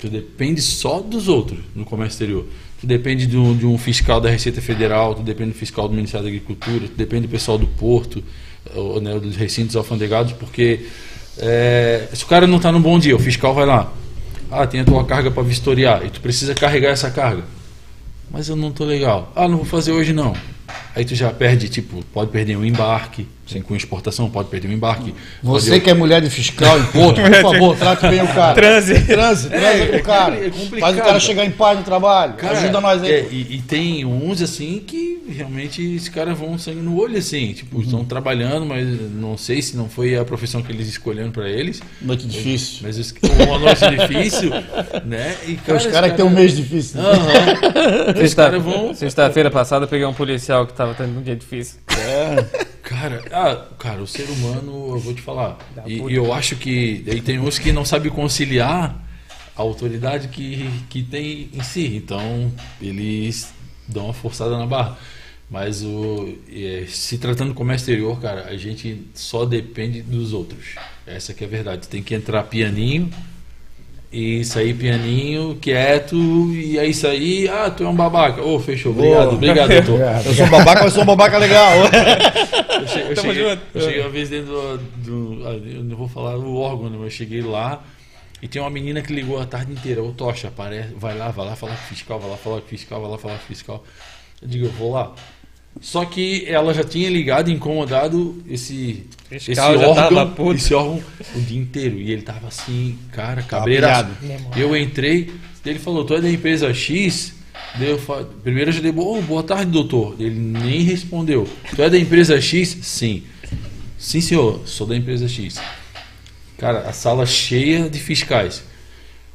Tu depende só dos outros no comércio exterior. Tu depende de um, de um, fiscal da Receita Federal, tu depende do fiscal do Ministério da Agricultura, tu depende do pessoal do porto, ou, né, dos recintos alfandegados, porque é, se o cara não está num bom dia, o fiscal vai lá. Ah, tem a tua carga para vistoriar e tu precisa carregar essa carga. Mas eu não estou legal. Ah, não vou fazer hoje não. Aí tu já perde, tipo, pode perder um embarque, Sim. com exportação, pode perder um embarque. Você pode... que é mulher de fiscal, imposto, por *laughs* favor, trate bem o cara. Transe. Transe, transe é, com o cara. É Faz o cara chegar em paz no trabalho. Cara, Ajuda nós aí. É, e, e, tem uns assim que realmente esses caras vão sangue no olho, assim. Tipo, uhum. estão trabalhando, mas não sei se não foi a profissão que eles escolheram para eles. Noite difícil. Mas, mas uma noite difícil, *laughs* né? E, cara, os caras cara que tem um mês difícil. Né? Uhum. Sexta-feira vão... Sexta passada eu peguei um policial que estava tendo um dia difícil. É. Cara, ah, cara, o ser humano, eu vou te falar. E, e, eu acho que aí tem uns que não sabem conciliar a autoridade que, que tem em si. Então, eles dão uma forçada na barra. Mas o, é, se tratando do comércio exterior, cara, a gente só depende dos outros. Essa que é a verdade. Tem que entrar pianinho e sair pianinho, quieto, e é isso aí. Ah, tu é um babaca. Ô, oh, fechou. Obrigado, oh. obrigado, doutor. *laughs* Eu sou um babaca, mas sou um babaca legal. *laughs* eu cheguei, eu cheguei, eu cheguei uma vez dentro do, do, ah, Eu não vou falar o órgão, né, mas eu cheguei lá e tem uma menina que ligou a tarde inteira. Ô, Tocha, aparece, vai lá, vai lá falar com o fiscal, vai lá falar com o fiscal, vai lá falar com o fiscal. Eu digo, eu vou lá. Só que ela já tinha ligado e incomodado esse, esse órgão, esse órgão o dia inteiro. E ele tava assim, cara, cabreirado. Eu entrei, ele falou, tu é da empresa X? Eu falei, primeiro eu já dei, oh, boa tarde, doutor. Ele nem respondeu. Tu é da empresa X? Sim. Sim, senhor, sou da empresa X. Cara, a sala cheia de fiscais.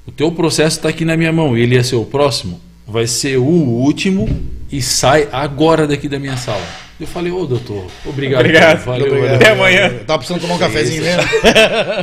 O teu processo está aqui na minha mão. Ele ia ser o próximo? Vai ser o último e sai agora daqui da minha sala. Eu falei, ô doutor, obrigado. Obrigado. Valeu, obrigado. Até amanhã. Eu *laughs* tava precisando tomar um cafezinho mesmo.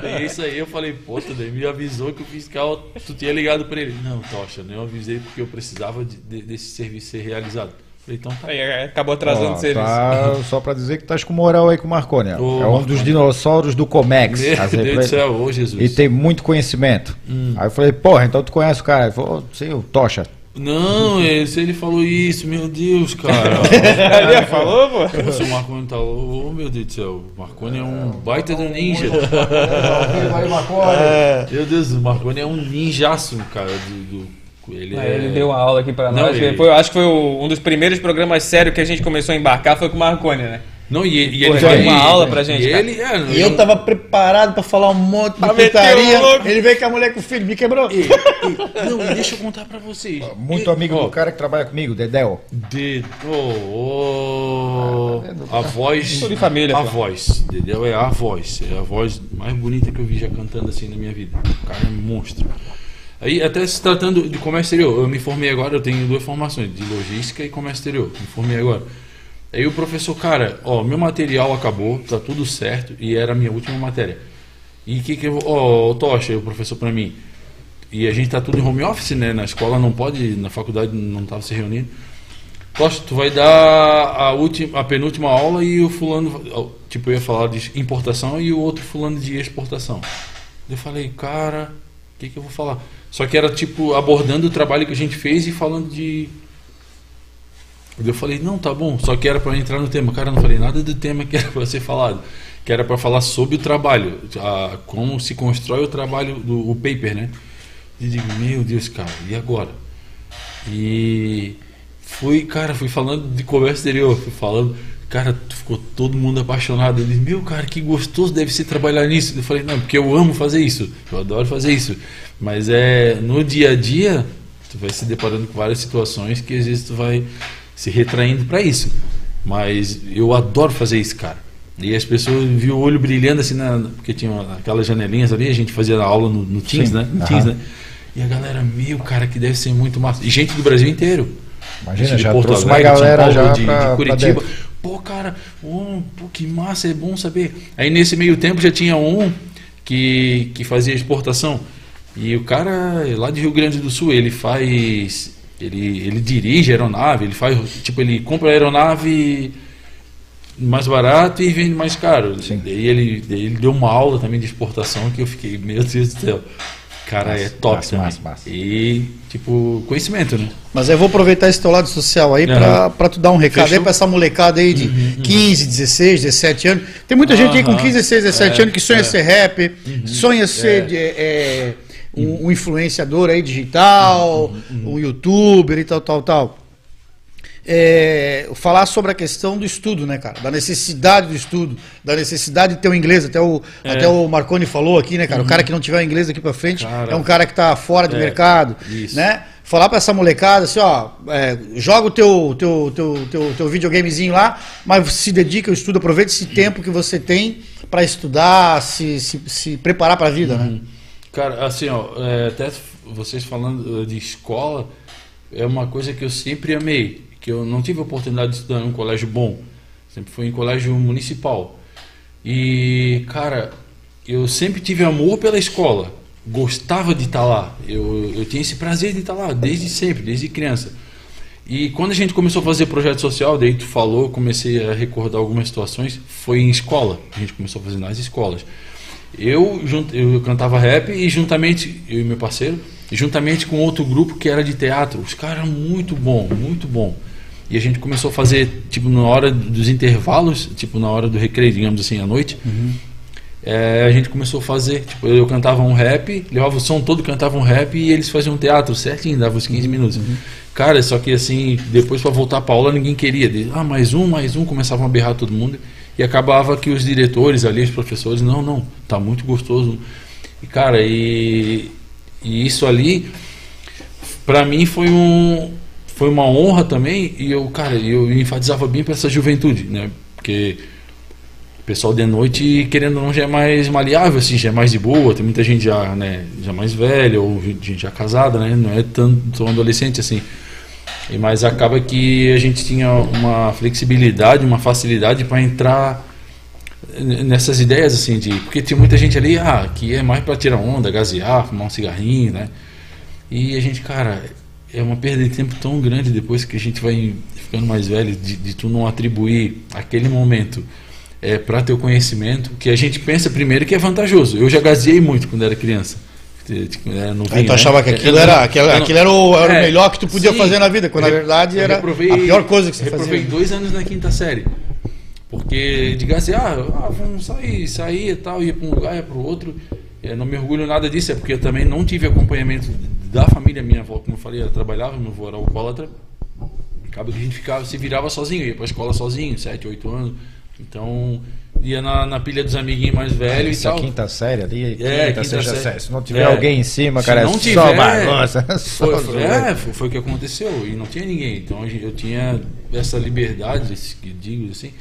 É *laughs* isso aí, eu falei, pô, tu me avisou que o fiscal, tu tinha ligado pra ele. Não, Tocha, eu avisei porque eu precisava de, de, desse serviço ser realizado. Falei, então tá. Aí, acabou atrasando Ó, o serviço. tá, só pra dizer que estás com moral aí com o Marconi. Ô, é um Marconi. dos dinossauros do Comex. Meu Deus do céu, ô Jesus. E tem muito conhecimento. Aí eu falei, porra, então tu conhece o cara? Ele falou, sim, o Tocha. Não, esse, ele falou isso, meu Deus, cara. *laughs* Ele falou, pô? Nossa, o Marconi tá. Ô, meu Deus do céu. O Marconi é um baita do ninja. Meu Deus, o Marconi é um ninjaço, cara. Do, do- ele, é... Ele deu uma aula aqui pra Não, nós. ele- Foi, acho que foi o- um dos primeiros programas sérios que a gente começou a embarcar foi com o Marconi, né? Não, e, e Pô, ele deu vai- uma aula pra gente, E cara. ele, é, E eu tava preparado pra falar um monte de putaria. Ele veio com a mulher com o filho, me quebrou. E- *laughs* e- não, e deixa eu contar pra vocês. Muito amigo Ó, do cara que trabalha comigo, Dedéu. De, oh, oh, a voz. Tudo de família, A pô. voz. Entendeu? É a voz. É a voz mais bonita que eu vi já cantando assim na minha vida. O cara é um monstro. Aí, até se tratando de comércio exterior, eu me formei agora, eu tenho duas formações, de logística e comércio exterior. Me formei agora. Aí o professor, cara, ó, meu material acabou, tá tudo certo, e era a minha última matéria. E que que eu. Ó, Tocha, o professor pra mim. E a gente tá tudo em home office, né? Na escola não pode, na faculdade não tava se reunindo. Tocha, tu vai dar a, última, a penúltima aula e o fulano. Tipo, eu ia falar de importação e o outro fulano de exportação. Eu falei, cara, o que, que eu vou falar? Só que era tipo abordando o trabalho que a gente fez e falando de. Eu falei, não, tá bom, só que era para entrar no tema. Cara, eu não falei nada do tema que era para ser falado. Que era para falar sobre o trabalho, a, como se constrói o trabalho, do, o paper, né? E digo, meu Deus, cara, e agora? E fui, cara, fui falando de comércio exterior, fui falando, cara, ficou todo mundo apaixonado. Ele disse, meu, cara, que gostoso deve ser trabalhar nisso. Eu falei, não, porque eu amo fazer isso, eu adoro fazer isso. Mas é no dia a dia, tu vai se deparando com várias situações que às vezes tu vai se retraindo para isso. Mas eu adoro fazer isso, cara. E as pessoas viam o olho brilhando assim, na, porque tinha aquelas janelinhas ali, a gente fazia a aula no, no Teams, Sim, né? No aham. Teams, né? E a galera, meu, cara, que deve ser muito massa. E gente do Brasil inteiro. Imagina, Gente de já Porto trouxe uma Alegre, São galera Paulo, já de, pra, de Curitiba. Pô, cara, oh, pô, que massa, é bom saber. Aí nesse meio tempo já tinha um que, que fazia exportação. E o cara lá de Rio Grande do Sul, ele faz. Ele, ele dirige aeronave, ele faz. Tipo, ele compra a aeronave mais barato e vende mais caro. Sim. Daí ele, daí ele deu uma aula também de exportação que eu fiquei, meu Deus do céu. Cara, é Massa, top massa, também. massa, massa. E, tipo, conhecimento, né? Mas eu vou aproveitar esse teu lado social aí pra, Aham. pra tu dar um recado aí Fechou? pra essa molecada aí de 15, 16, 17 anos. Tem muita gente aí com Aham. 15, 16, 17 É, anos que sonha é. ser rapper, sonha ser de- é, um, um influenciador aí digital, um youtuber e tal, tal, tal. É, falar sobre a questão do estudo, né, cara? Da necessidade do estudo, da necessidade de ter o inglês. Até o, É. até o Marconi falou aqui, né, cara? O cara que não tiver o inglês daqui pra frente Cara. é um cara que tá fora de É, mercado, isso. né? Falar pra essa molecada assim, ó, é, joga o teu, teu, teu, teu, teu videogamezinho lá, mas se dedica ao estudo, aproveita esse tempo que você tem pra estudar, se, se, se preparar pra vida, né? Cara, assim, ó, é, até vocês falando eh, de escola, é uma coisa que eu sempre amei, que eu não tive a oportunidade de estudar em um colégio bom, sempre fui em colégio municipal. E, cara, eu sempre tive amor pela escola, gostava de estar lá, eu, eu tinha esse prazer de estar lá, desde sempre, desde criança. E quando a gente começou a fazer projeto social, daí tu falou, comecei a recordar algumas situações, foi em escola, a gente começou a fazer nas escolas. Eu, eu cantava rap e juntamente, eu e meu parceiro, e juntamente com outro grupo que era de teatro, os caras muito bom, muito bom. E a gente começou a fazer, tipo, na hora dos intervalos, tipo, na hora do recreio, digamos assim, à noite, é, a gente começou a fazer, tipo, eu cantava um rap, levava o som todo, cantava um rap e eles faziam teatro certinho, dava os 15 minutos. Cara, só que assim, depois para voltar pra aula ninguém queria. Ah, mais um, mais um, começavam a berrar todo mundo. E acabava que os diretores ali, os professores, não, não, tá muito gostoso. E cara, e, e isso ali, pra mim foi um foi uma honra também e eu, cara, eu enfatizava bem para essa juventude, né? Porque o pessoal de noite, querendo ou não, já é mais maleável, assim, já é mais de boa, tem muita gente já, né, já mais velha, ou gente já casada, né? Não é tanto adolescente assim. Mas acaba que a gente tinha uma flexibilidade, uma facilidade para entrar nessas ideias assim de porque tinha muita gente ali ah que é mais para tirar onda gasear fumar um cigarrinho né? E a gente cara é uma perda de tempo tão grande depois que a gente vai ficando mais velho de, de tu não atribuir aquele momento é, para teu conhecimento que a gente pensa primeiro que é vantajoso. Eu já gazeei muito quando era criança Tipo, era novinho, Aí tu achava né? que aquilo era, aquilo, aquilo era, o, era é, o melhor que tu podia sim, fazer na vida, quando na verdade era reprovei, a pior coisa que você fazia. reprovei dois anos na quinta série. Porque diga assim, ah, ah, vamos sair, sair e tal, ia para um lugar, ia para o outro. Eu não me orgulho nada disso, é porque eu também não tive acompanhamento da família. Minha avó, como eu falei, ela trabalhava, meu avô era alcoólatra. Acaba que a gente ficava, se virava sozinho, ia para a escola sozinho, 7, 8 anos. Então, ia na, na pilha dos amiguinhos mais velhos Essa e tal. quinta série ali, é, quinta, quinta série. série. Se não tiver é. alguém em cima, cara, não é tiver, *laughs* só bagunça. Foi, foi, é, foi, foi o que aconteceu e não tinha ninguém. Então eu tinha essa liberdade, esse, digo assim,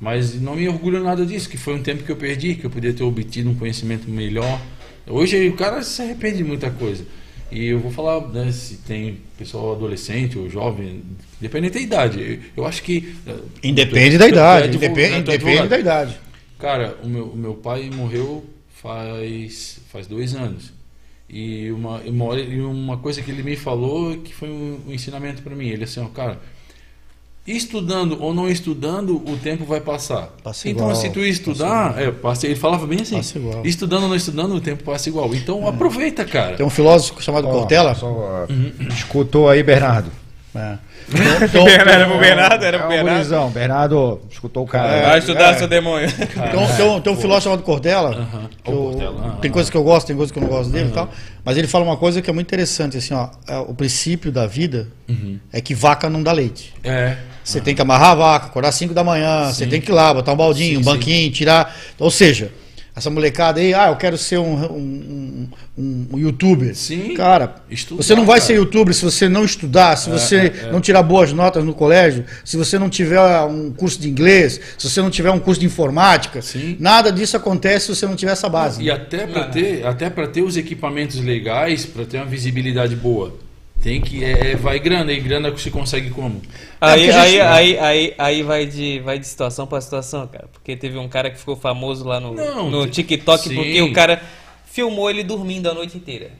mas não me orgulho nada disso, que foi um tempo que eu perdi, que eu podia ter obtido um conhecimento melhor. Hoje o cara se arrepende de muita coisa. E eu vou falar né, se tem pessoal adolescente ou jovem, independente da idade. Eu acho que. Eh, independe da idade. Independe, independe da idade. Cara, o meu, o meu pai morreu faz, faz dois anos. E uma, uma, uma coisa que ele me falou que foi um, um ensinamento para mim. Ele assim, ó, cara, estudando ou não estudando, o tempo vai passar. Passa então, igual, se tu estudar, é, passa, ele falava bem assim: estudando ou não estudando, o tempo passa igual. Então, é. aproveita, cara. Tem um filósofo chamado oh, Cortella. Só, uhum. Escutou aí, Bernardo. É. Então, era pro Bernardo, era pro é Bernardo. Bernardo escutou o cara. É, vai estudar é. seu demônio. Então, tem, tem um filósofo chamado -huh. Tem coisas que eu gosto, tem coisas que eu não gosto dele uh -huh. e tal. Mas ele fala uma coisa que é muito interessante, assim, ó. É, o princípio da vida uhum. é que vaca não dá leite. É. Você tem que amarrar a vaca, acordar às 5 da manhã, sim. você tem que ir lá, botar um baldinho, sim, um banquinho, sim. tirar. Ou seja, essa molecada aí, ah, eu quero ser um, um, um, um youtuber. Sim. Cara, estudar, você não vai cara. ser youtuber se você não estudar, se é, você é, é. não tirar boas notas no colégio, se você não tiver um curso de inglês, se você não tiver um curso de informática. Sim. Nada disso acontece se você não tiver essa base. E até para ter, até ter os equipamentos legais, para ter uma visibilidade boa. Tem que. É, é, vai grana, e grana se consegue como? Aí, é aí, aí, aí, aí, vai, de, vai de situação para situação, cara. Porque teve um cara que ficou famoso lá no, Não, no TikTok sim. porque o cara filmou ele dormindo a noite inteira.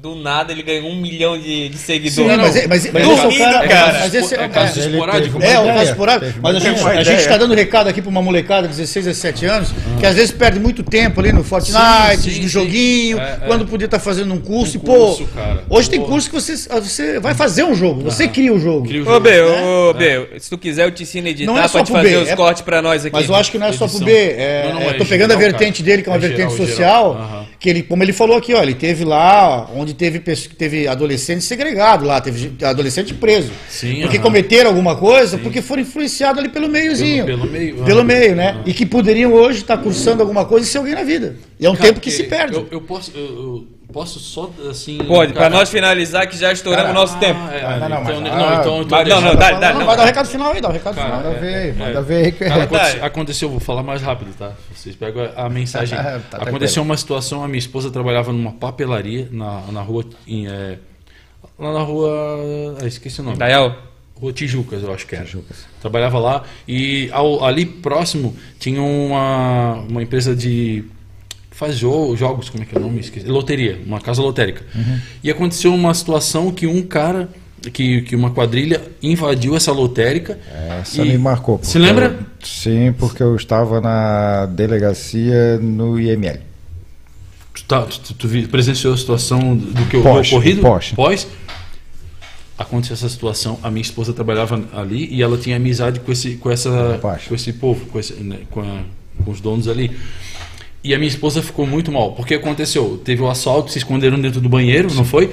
Do nada ele ganhou um milhão de, de seguidores. Sim, mas, é, mas, mas, Dormindo, cara, cara. Mas esse é, é caso esporádico. É, um caso esporádico. Mas a gente, a gente tá dando recado aqui para uma molecada de 16 a 17 anos, ah. que às vezes perde muito tempo ali no Fortnite, sim, sim, no joguinho, é, é. quando podia estar tá fazendo um curso. Um e, pô, curso, hoje tem curso que você, você vai fazer um jogo, você cria o jogo. Cria o jogo. Ô, B, né? ô, B, se tu quiser eu te ensino a editar é pra te fazer os cortes pra nós aqui. Mas eu acho que não é só pro B. É, tô pegando a vertente dele, que é uma vertente social, que ele, como ele falou aqui, ó, ele teve lá, onde teve teve adolescente segregado lá, teve adolescente preso. Sim, porque cometeram alguma coisa, sim. porque foram influenciados ali pelo meiozinho. Pelo, pelo meio. Pelo meio, né? E que poderiam hoje estar cursando alguma coisa e ser alguém na vida. E é um Cara, tempo que se perde. Eu, eu posso. Eu, eu Posso só assim. Pode, para nós finalizar que já estouramos o nosso tempo. É, ah, não, não, então, mas, não, então, então não, não, dá, dá, não, vai dar o recado final aí, dá o recado cara, final. Manda ver, manda ver. Cara, aconteceu, vou falar mais rápido, tá? Vocês pegam a mensagem. *laughs* tá, tá aconteceu uma situação, a minha esposa trabalhava numa papelaria na, na rua. Em, é, lá na rua. Ah, esqueci o nome. Dael? Rua Tijucas, eu acho que era. Tijucas. Trabalhava lá e ao, ali próximo tinha uma, uma empresa de faz jogos, como é que é o nome? Esqueci. Loteria, uma casa lotérica. Uhum. E aconteceu uma situação que um cara, que, que uma quadrilha invadiu essa lotérica. Essa e... me marcou. Se lembra? Eu, sim, porque eu estava na delegacia no IML. Tu, tá, tu, tu, tu presenciou a situação do que Pós, ocorrido? Pós. Pós? Aconteceu essa situação, a minha esposa trabalhava ali e ela tinha amizade com esse, com essa, com esse povo, com, esse, né, com, a, com os donos ali. E a minha esposa ficou muito mal, porque aconteceu, teve o assalto, se esconderam dentro do banheiro, Sim. não foi?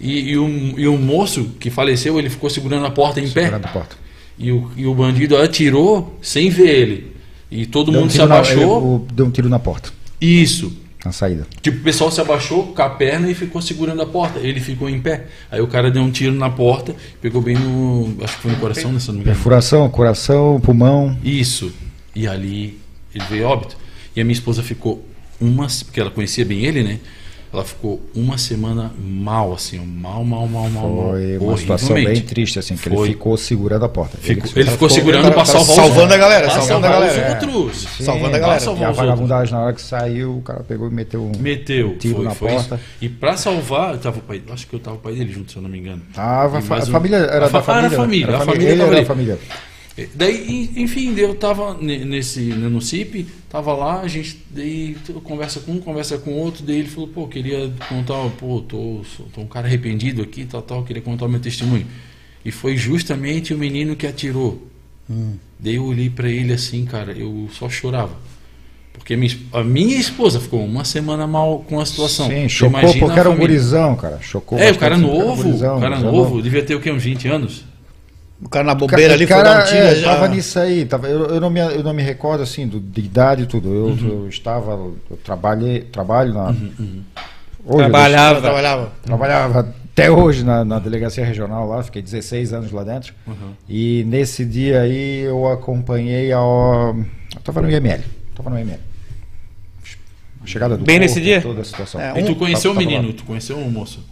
E, e, um, e um moço que faleceu, ele ficou segurando a porta em segurando pé. Porta. E, o, e o bandido atirou sem ver ele. E todo deu mundo um se abaixou. Na, deu um tiro na porta. Isso. Na saída. Tipo, o pessoal se abaixou com a perna e ficou segurando a porta. Ele ficou em pé. Aí o cara deu um tiro na porta, pegou bem no. Acho que foi no coração, né, se não me engano. Perfuração, coração, pulmão. Isso. E ali ele veio óbito. E a minha esposa ficou uma, porque ela conhecia bem ele, né? ela ficou uma semana mal, assim, mal, mal, mal, mal. Foi uma situação bem triste, assim, que Foi. ele ficou segurando a porta. Fico, ele, ele ficou segurando para salvar Salvando a galera, salvando a galera. Outros. Sim, salvando a galera. E a vagabundagem, na hora que saiu, o cara pegou e meteu um meteu, tiro foi, na foi porta. Isso. E para salvar, eu tava o pai, acho que eu tava o pai dele junto, se eu não me engano. Tava, a, família era a da família. Era a família, a família, era a família. Daí, enfim, eu tava nesse, no CIP, tava lá, a gente daí conversa com um, conversa com outro, daí ele falou, pô, queria contar, pô, tô, tô um cara arrependido aqui, tal, tal, queria contar o meu testemunho. E foi justamente o menino que atirou. Hum. Daí eu olhei para ele assim, cara, eu só chorava. Porque minha, a minha esposa ficou uma semana mal com a situação. Sim, chocou Imagina porque era um gurizão, cara. Chocou É, o cara novo, o cara novo, devia ter o quê, uns 20 anos? O cara na bobeira ali cara, foi dar um tiro. É, já... Tava nisso aí, tava, eu, eu, não me, eu não me recordo assim do, de idade e tudo. Eu, uhum. eu, estava, eu trabalhei, trabalho na. Uhum, uhum. Hoje, trabalhava. trabalhava. Trabalhava até hoje na, na, delegacia regional lá, fiquei 16 anos lá dentro. Uhum. E nesse dia aí eu acompanhei a. Eu tava no IML. Tava no IML. A chegada do Bem nesse dia? Toda a situação. É, um, e tu conheceu o menino, tu conheceu o moço?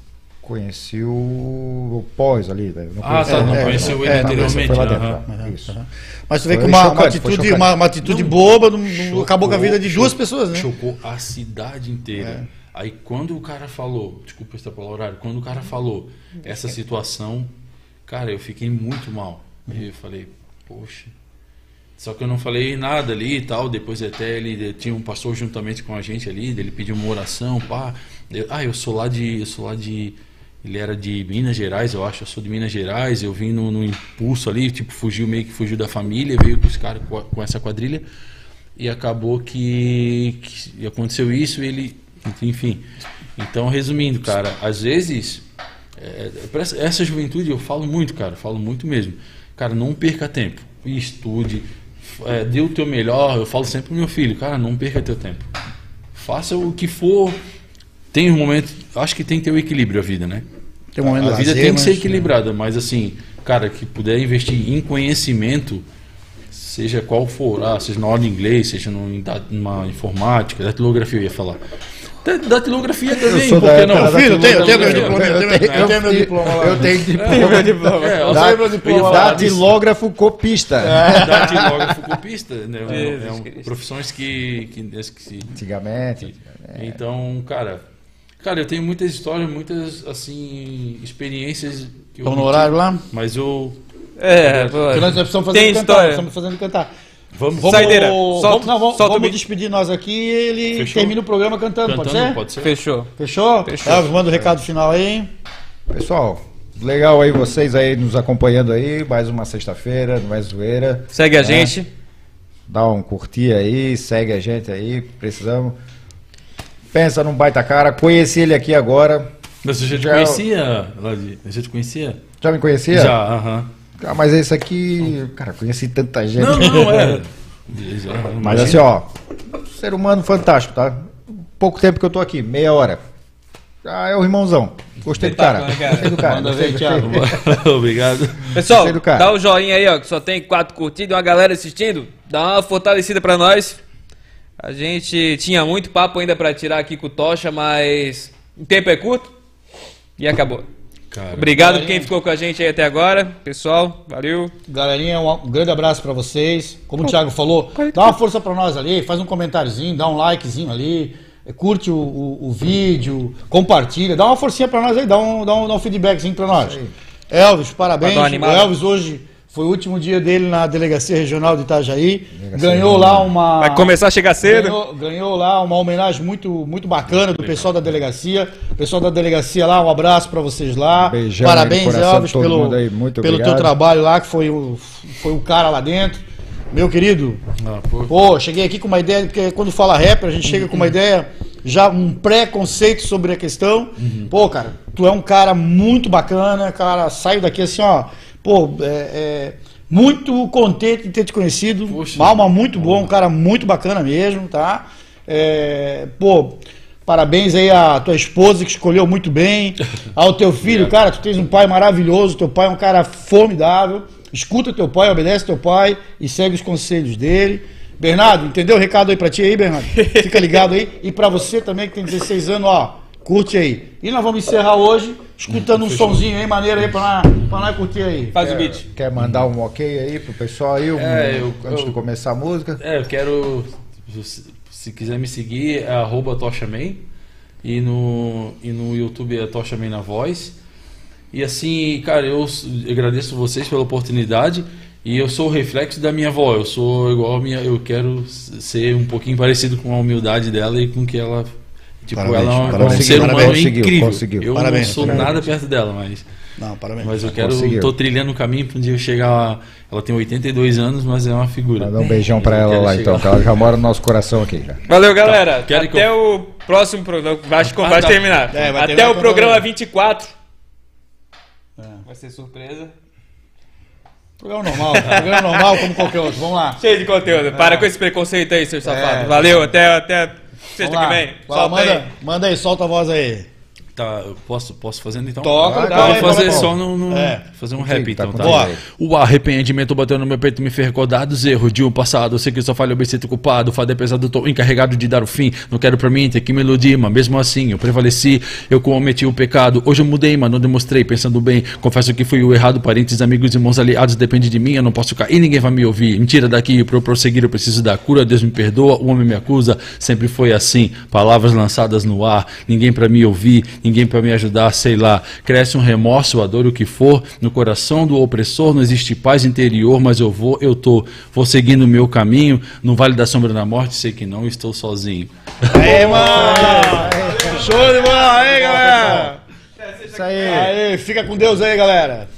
Conheci o, pós ali. Né? Não ah, tá, não é, conheceu ele é, anteriormente. Lá dentro, uhum. Isso. Uhum. Mas tu vê que uma, chocante, uma, atitude, uma, uma, atitude não, boba não, chocou, acabou com a vida de duas chocou, pessoas, né? Chocou a cidade inteira. É. Aí quando o cara falou, desculpa estar pelo horário, quando o cara falou essa situação, cara, eu fiquei muito mal. Eu falei, poxa. Só que eu não falei nada ali e tal. Depois até ele tinha um pastor juntamente com a gente ali, ele pediu uma oração, pá. Eu, ah, eu sou lá de, eu sou lá de ele era de Minas Gerais, eu acho. Eu sou de Minas Gerais. Eu vim no, no impulso ali, tipo, fugiu meio que fugiu da família, veio com os caras com, com, essa quadrilha. E acabou que, que aconteceu isso. ele, enfim. Então, resumindo, cara, às vezes é, essa juventude eu falo muito, cara, falo muito mesmo. Cara, não perca tempo. Estude, é, dê o teu melhor. Eu falo sempre pro meu filho, cara, não perca teu tempo. Faça o que for tem um momento. Acho que tem que ter o um equilíbrio a vida, né? Um a vida lazer, tem que ser equilibrada, mas assim, cara, que puder investir em conhecimento, seja qual for, ah, seja na aula de inglês, seja numa informática, datilografia eu ia falar. Datilografia também, eu porque não? Filho, eu tenho, eu tenho meu diploma, eu tenho meu diploma lá. Eu tenho diploma. Eu tenho diploma. É, eu tenho meu diploma. Datilógrafo copista. Datilógrafo copista, né? É, profissões que, que, que Antigamente. Então, cara, Cara, eu tenho muitas histórias, muitas, assim, experiências. Estão no horário lá? Mas eu. É, pô. Nós precisamos fazer tem cantar, história. Estamos fazendo cantar. Vamos, vamos, Saideira. Solta, vamos, não, vamos, vamos despedir nós aqui e ele Fechou? termina o programa cantando, cantando, pode ser? Pode ser. Fechou. Fechou? Fechou. Elvis, manda o recado final aí. Pessoal, legal aí vocês aí nos acompanhando aí, mais uma sexta-feira, mais zoeira. Segue a né? gente. Dá um curtir aí, segue a gente aí, precisamos. Pensa num baita cara. Conheci ele aqui agora. Mas você já te conhecia, Ladi? Já te conhecia? Já me conhecia? Já, aham. Ah, mas esse aqui, cara, conheci tanta gente. Não, não, é. *laughs* mas assim, ó, ser humano fantástico, tá? Pouco tempo que eu tô aqui, meia hora. Ah, é o irmãozão. Gostei do cara. Gostei do cara. Manda ver, Thiago. *laughs* Obrigado. Pessoal, dá o um joinha aí, ó, que só tem quatro curtidas e uma galera assistindo. Dá uma fortalecida pra nós. A gente tinha muito papo ainda para tirar aqui com o Tocha, mas o tempo é curto e acabou. Cara, Obrigado por quem ficou com a gente aí até agora, pessoal. Valeu. Galerinha, um grande abraço para vocês. Como o Thiago falou, dá uma força para nós ali, faz um comentáriozinho, dá um likezinho ali, curte o, o, o vídeo, compartilha, dá uma forcinha para nós aí, dá um, dá um, dá um feedbackzinho para nós. Elvis, parabéns. O Elvis hoje foi o último dia dele na Delegacia Regional de Itajaí. Delegacia ganhou lá uma. Vai começar a chegar cedo. Ganhou, ganhou, lá uma homenagem muito, muito bacana do pessoal da delegacia. Pessoal da delegacia lá, um abraço para vocês lá. Beijão Parabéns, Elvis, pelo, pelo teu trabalho lá, que foi o, foi o cara lá dentro. Meu querido, ah, pô, cheguei aqui com uma ideia, porque quando fala rapper, a gente chega com uma ideia, já um pré-conceito sobre a questão. Uhum. Pô, cara, tu é um cara muito bacana, cara, saio daqui assim, ó Pô, é, é, muito contente de ter te conhecido. Malma muito bom, um cara muito bacana mesmo, tá? É, pô, parabéns aí à tua esposa que escolheu muito bem. *laughs* Ao teu filho, cara, tu tens um pai maravilhoso, teu pai é um cara formidável. Escuta teu pai, obedece teu pai e segue os conselhos dele. Bernardo, entendeu o recado aí pra ti aí, Bernardo? Fica ligado aí. E pra você também que tem 16 anos, ó Curte aí. E nós vamos encerrar hoje escutando um sonzinho aí, maneiro aí, pra nós, nós curtir aí. Faz o beat. Quer mandar um ok aí pro pessoal aí? um- É, eu- antes eu- de começar a música? É, eu quero. Se, se quiser me seguir, é arroba TochaMan. E no, e no YouTube é TochaMan na voz. E assim, cara, eu agradeço vocês pela oportunidade. E eu sou o reflexo da minha avó. Eu sou igual a minha. Eu quero ser um pouquinho parecido com a humildade dela e com que ela. Tipo, Parabéns, ela é um- parabéns, um ser humano parabéns. Incrível. conseguiu. Eu Parabéns, não sou parabéns. nada perto dela, mas. Não, parabéns. Mas eu quero. Conseguiu. tô trilhando o caminho pra um dia eu chegar lá. Ela tem 82 anos, mas é uma figura. Mandar um beijão pra Eu ela lá então, que ela já mora no nosso coração aqui já. Valeu, galera. quero que Até o próximo programa. Vai, vai Ah, tá. terminar. É, vai Até terminar o programa 24. É. Vai ser surpresa. Programa normal, programa normal como qualquer outro. Vamos lá. Cheio de conteúdo. Para com esse preconceito aí, seu safado. É. Valeu, até, até sexta que vem. Vai, manda, aí. manda aí, solta a voz aí. Tá, eu posso, posso fazendo então? Toca, Vai, dá. vai, fazer só no. no- É. Fazer um rap tá então, tá? aí. O arrependimento bateu no meu peito, me fez recordar dos erros de um passado. Eu sei que só falho, eu me sinto culpado. O fado é pesado, tô encarregado de dar o fim. Não quero pra mim ter que me iludir, mas mesmo assim eu prevaleci. Eu cometi o pecado. Hoje eu mudei, mas não demonstrei, pensando bem. Confesso que fui o errado, parentes, amigos, irmãos, aliados. Depende de mim, eu não posso cair, ninguém vai me ouvir. Mentira daqui, pra eu prosseguir eu preciso da cura. Deus me perdoa, o homem me acusa. Sempre foi assim. Palavras lançadas no ar. Ninguém pra me ouvir, ninguém pra me ajudar, sei lá. Cresce um remorso, a dor, o que for. No coração do opressor não existe paz interior, mas eu vou, eu tô. Vou seguindo o meu caminho. No vale da sombra da morte, sei que não estou sozinho. Aê, mano! Show de bola aí, galera! Isso aí. Aê, fica com Deus aí, galera!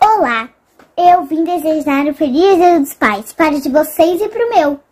Olá, eu vim desejar um feliz Dia dos Pais para de vocês e pro meu.